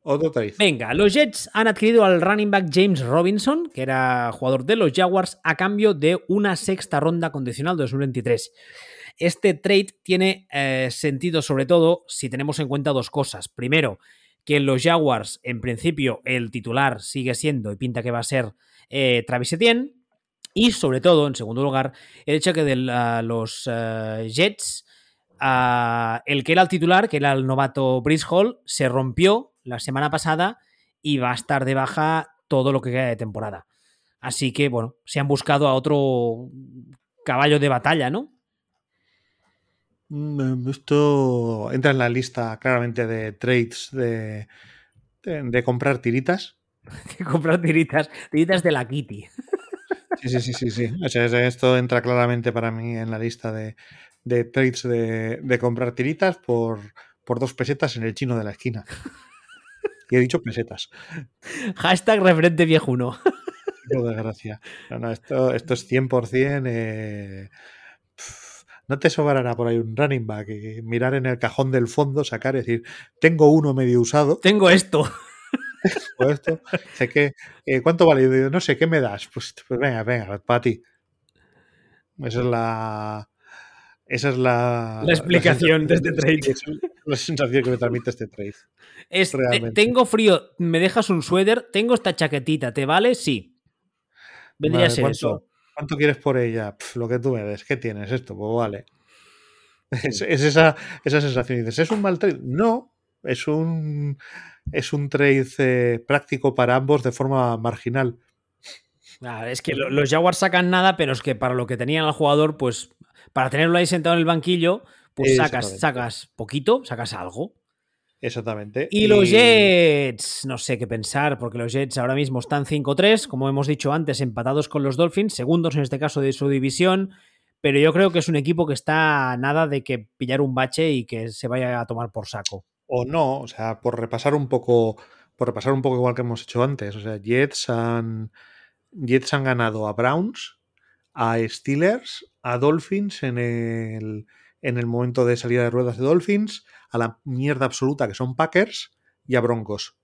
Otro trade. Venga, los Jets han adquirido al running back James Robinson, que era jugador de los Jaguars, a cambio de una sexta ronda condicional de 2023. Este trade tiene eh, sentido sobre todo si tenemos en cuenta dos cosas. Primero, que en los Jaguars, en principio, el titular sigue siendo y pinta que va a ser eh, Travis Etienne. Y sobre todo, en segundo lugar, el hecho de que de los uh, Jets Uh, el que era el titular, que era el novato Brice Hall, se rompió la semana pasada y va a estar de baja todo lo que queda de temporada. Así que, bueno, se han buscado a otro caballo de batalla, ¿no? Esto entra en la lista claramente de trades de de, comprar tiritas. de comprar tiritas, tiritas de la Kitty. Sí, sí, sí, sí, sí. O sea, esto entra claramente para mí en la lista de, de trades de, de, comprar tiritas por, por dos pesetas en el chino de la esquina. Y he dicho pesetas. Hashtag referente viejuno. Desgracia. No, no, esto, esto es 100%. Eh, no te sobrará por ahí un running back y mirar en el cajón del fondo, sacar y decir, tengo uno medio usado. Tengo esto. Esto. Sé que, eh, ¿Cuánto vale? No sé, ¿qué me das? Pues, pues venga, venga, para ti. Esa es la. Esa es la, la explicación de este trade. La sensación que me transmite este trade. Es, tengo frío, me dejas un suéter, tengo esta chaquetita, ¿te vale? Sí. Vendría a ser eso. ¿Cuánto quieres por ella? lo que tú me des. ¿Qué tienes esto? Pues vale. Es, esa, esa sensación. Y dices, ¿es un mal trade? No, es un, es un trade eh, práctico para ambos de forma marginal. es que los Jaguars sacan nada, pero es que para lo que tenían al jugador, pues para tenerlo ahí sentado en el banquillo, pues sacas, sacas poquito, sacas algo. Exactamente. Y, los Jets, no sé qué pensar, porque los Jets ahora mismo están 5-3, como hemos dicho antes, empatados con los Dolphins, segundos en este caso de su división, pero yo creo que es un equipo que está nada de que pillar un bache y que se vaya a tomar por saco. O no, o sea, por repasar un poco, por repasar un poco igual que hemos hecho antes, o sea, Jets han, Jets han ganado a Browns, a Steelers, a Dolphins en el, en el momento de salida de ruedas de Dolphins, a la mierda absoluta que son Packers y a Broncos.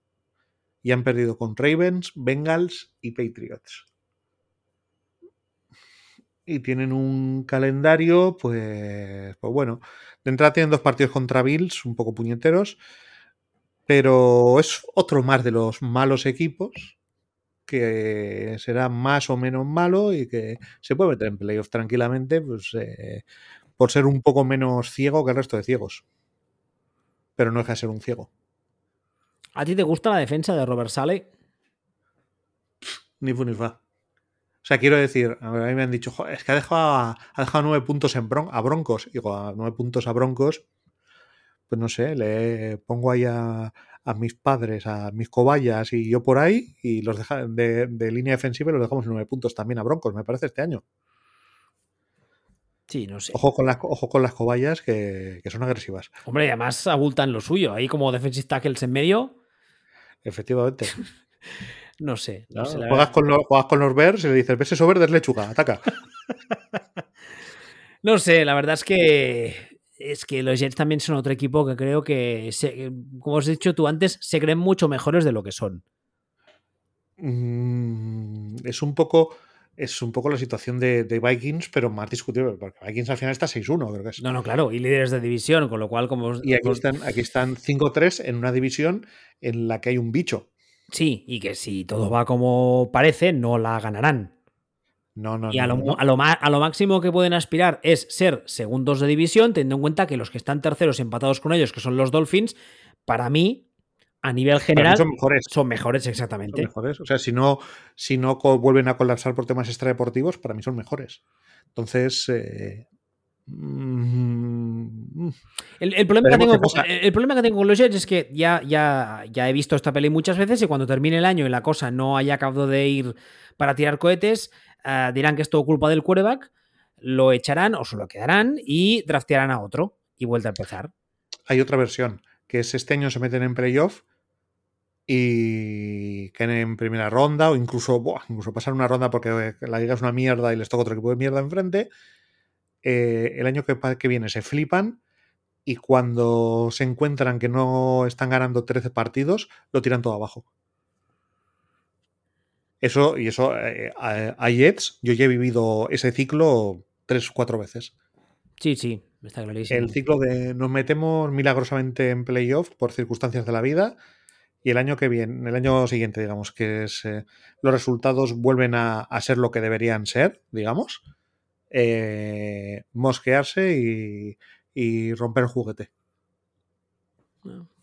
Y han perdido con Ravens, Bengals y Patriots. Y tienen un calendario, pues, pues bueno, de entrada tienen dos partidos contra Bills, un poco puñeteros, pero es otro más de los malos equipos que será más o menos malo y que se puede meter en playoff tranquilamente, pues eh, por ser un poco menos ciego que el resto de ciegos pero no deja de ser un ciego. ¿A ti te gusta la defensa de Robert Sale? Ni fu ni fa. O sea, quiero decir, a mí me han dicho, es que ha dejado, ha dejado nueve puntos en a Broncos. Digo, a nueve puntos a Broncos, pues no sé, le pongo ahí a, mis padres, a mis cobayas y yo por ahí, y los deja, de, de, línea defensiva y los dejamos en nueve puntos también a Broncos, me parece, este año. Sí, no sé. Ojo con las, ojo con las cobayas que, son agresivas. Hombre, además abultan lo suyo. Ahí como defensive tackles en medio. Efectivamente. no sé. juegas, con los, juegas, con los, Bears y le dices, ves eso verde, es lechuga, ataca. no sé, la verdad es que es que los Jets también son otro equipo que creo que, como has dicho tú antes, se creen mucho mejores de lo que son. Mm, es un poco es un poco la situación de, Vikings, pero más discutible, porque Vikings al final está 6-1, creo que es. No, no, claro, y líderes de división, con lo cual como... Y aquí están, aquí están 5-3 en una división en la que hay un bicho. Sí, y que si todo va como parece, no la ganarán. No, no, y a, lo, A, lo, a, lo, máximo que pueden aspirar es ser segundos de división, teniendo en cuenta que los que están terceros empatados con ellos, que son los Dolphins, para mí a nivel general son mejores. Son mejores, exactamente. mejores. O sea, si no, si no vuelven a colapsar por temas extradeportivos, para mí son mejores. Entonces. Eh, mm, el, problema que tengo, el, problema que tengo, con los Jets es que ya, ya, ya he visto esta peli muchas veces y cuando termine el año y la cosa no haya acabado de ir para tirar cohetes, eh, dirán que es todo culpa del quarterback, lo echarán o se lo quedarán y draftearán a otro y vuelta a empezar. Hay otra versión, que es este año se meten en playoff y caen en primera ronda o incluso, incluso pasar una ronda porque la liga es una mierda y les toca otro equipo de mierda enfrente. Eh, el año que, que, viene se flipan y cuando se encuentran que no están ganando 13 partidos, lo tiran todo abajo. Eso, y eso, eh, a, Jets, yo ya he vivido ese ciclo tres o cuatro veces. Sí, sí, está clarísimo. El ciclo de nos metemos milagrosamente en playoff por circunstancias de la vida y el año que viene, el año siguiente, digamos, que es, eh, los resultados vuelven a, ser lo que deberían ser, digamos, eh, mosquearse y, romper el juguete.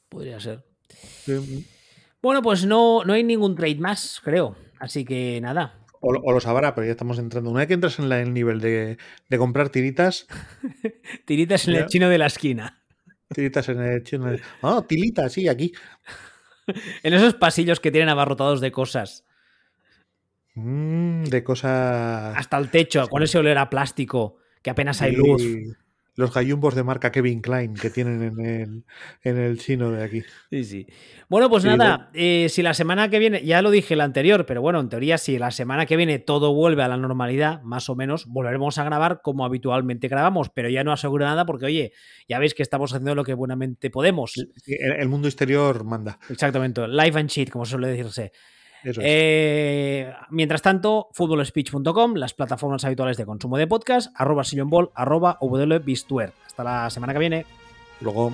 podría ser. Bueno, pues no, no hay ningún trade más, creo. Así que nada. O, lo sabrá, pero ya estamos entrando. Una vez que entras en el nivel de, comprar tiritas. tiritas en el chino de la esquina. Tiritas en el chino de. Ah, tilitas, sí, aquí. en esos pasillos que tienen abarrotados de cosas. Mm, de cosas. Hasta el techo, con ese olor a plástico, que apenas hay luz. Los gallumbos de marca Kevin Klein que tienen en el, en el chino de aquí. Sí, sí. Bueno, pues nada, eh, si la semana que viene, ya lo dije la anterior, pero bueno, en teoría, si la semana que viene todo vuelve a la normalidad, más o menos, volveremos a grabar como habitualmente grabamos, pero ya no aseguro nada porque, oye, ya veis que estamos haciendo lo que buenamente podemos. El, mundo exterior manda. Exactamente, live and cheat, como suele decirse. Eh, mientras tanto, footballspeech.com, las plataformas habituales de consumo de podcast, arroba sillonball, arroba Hasta la semana que viene. Luego.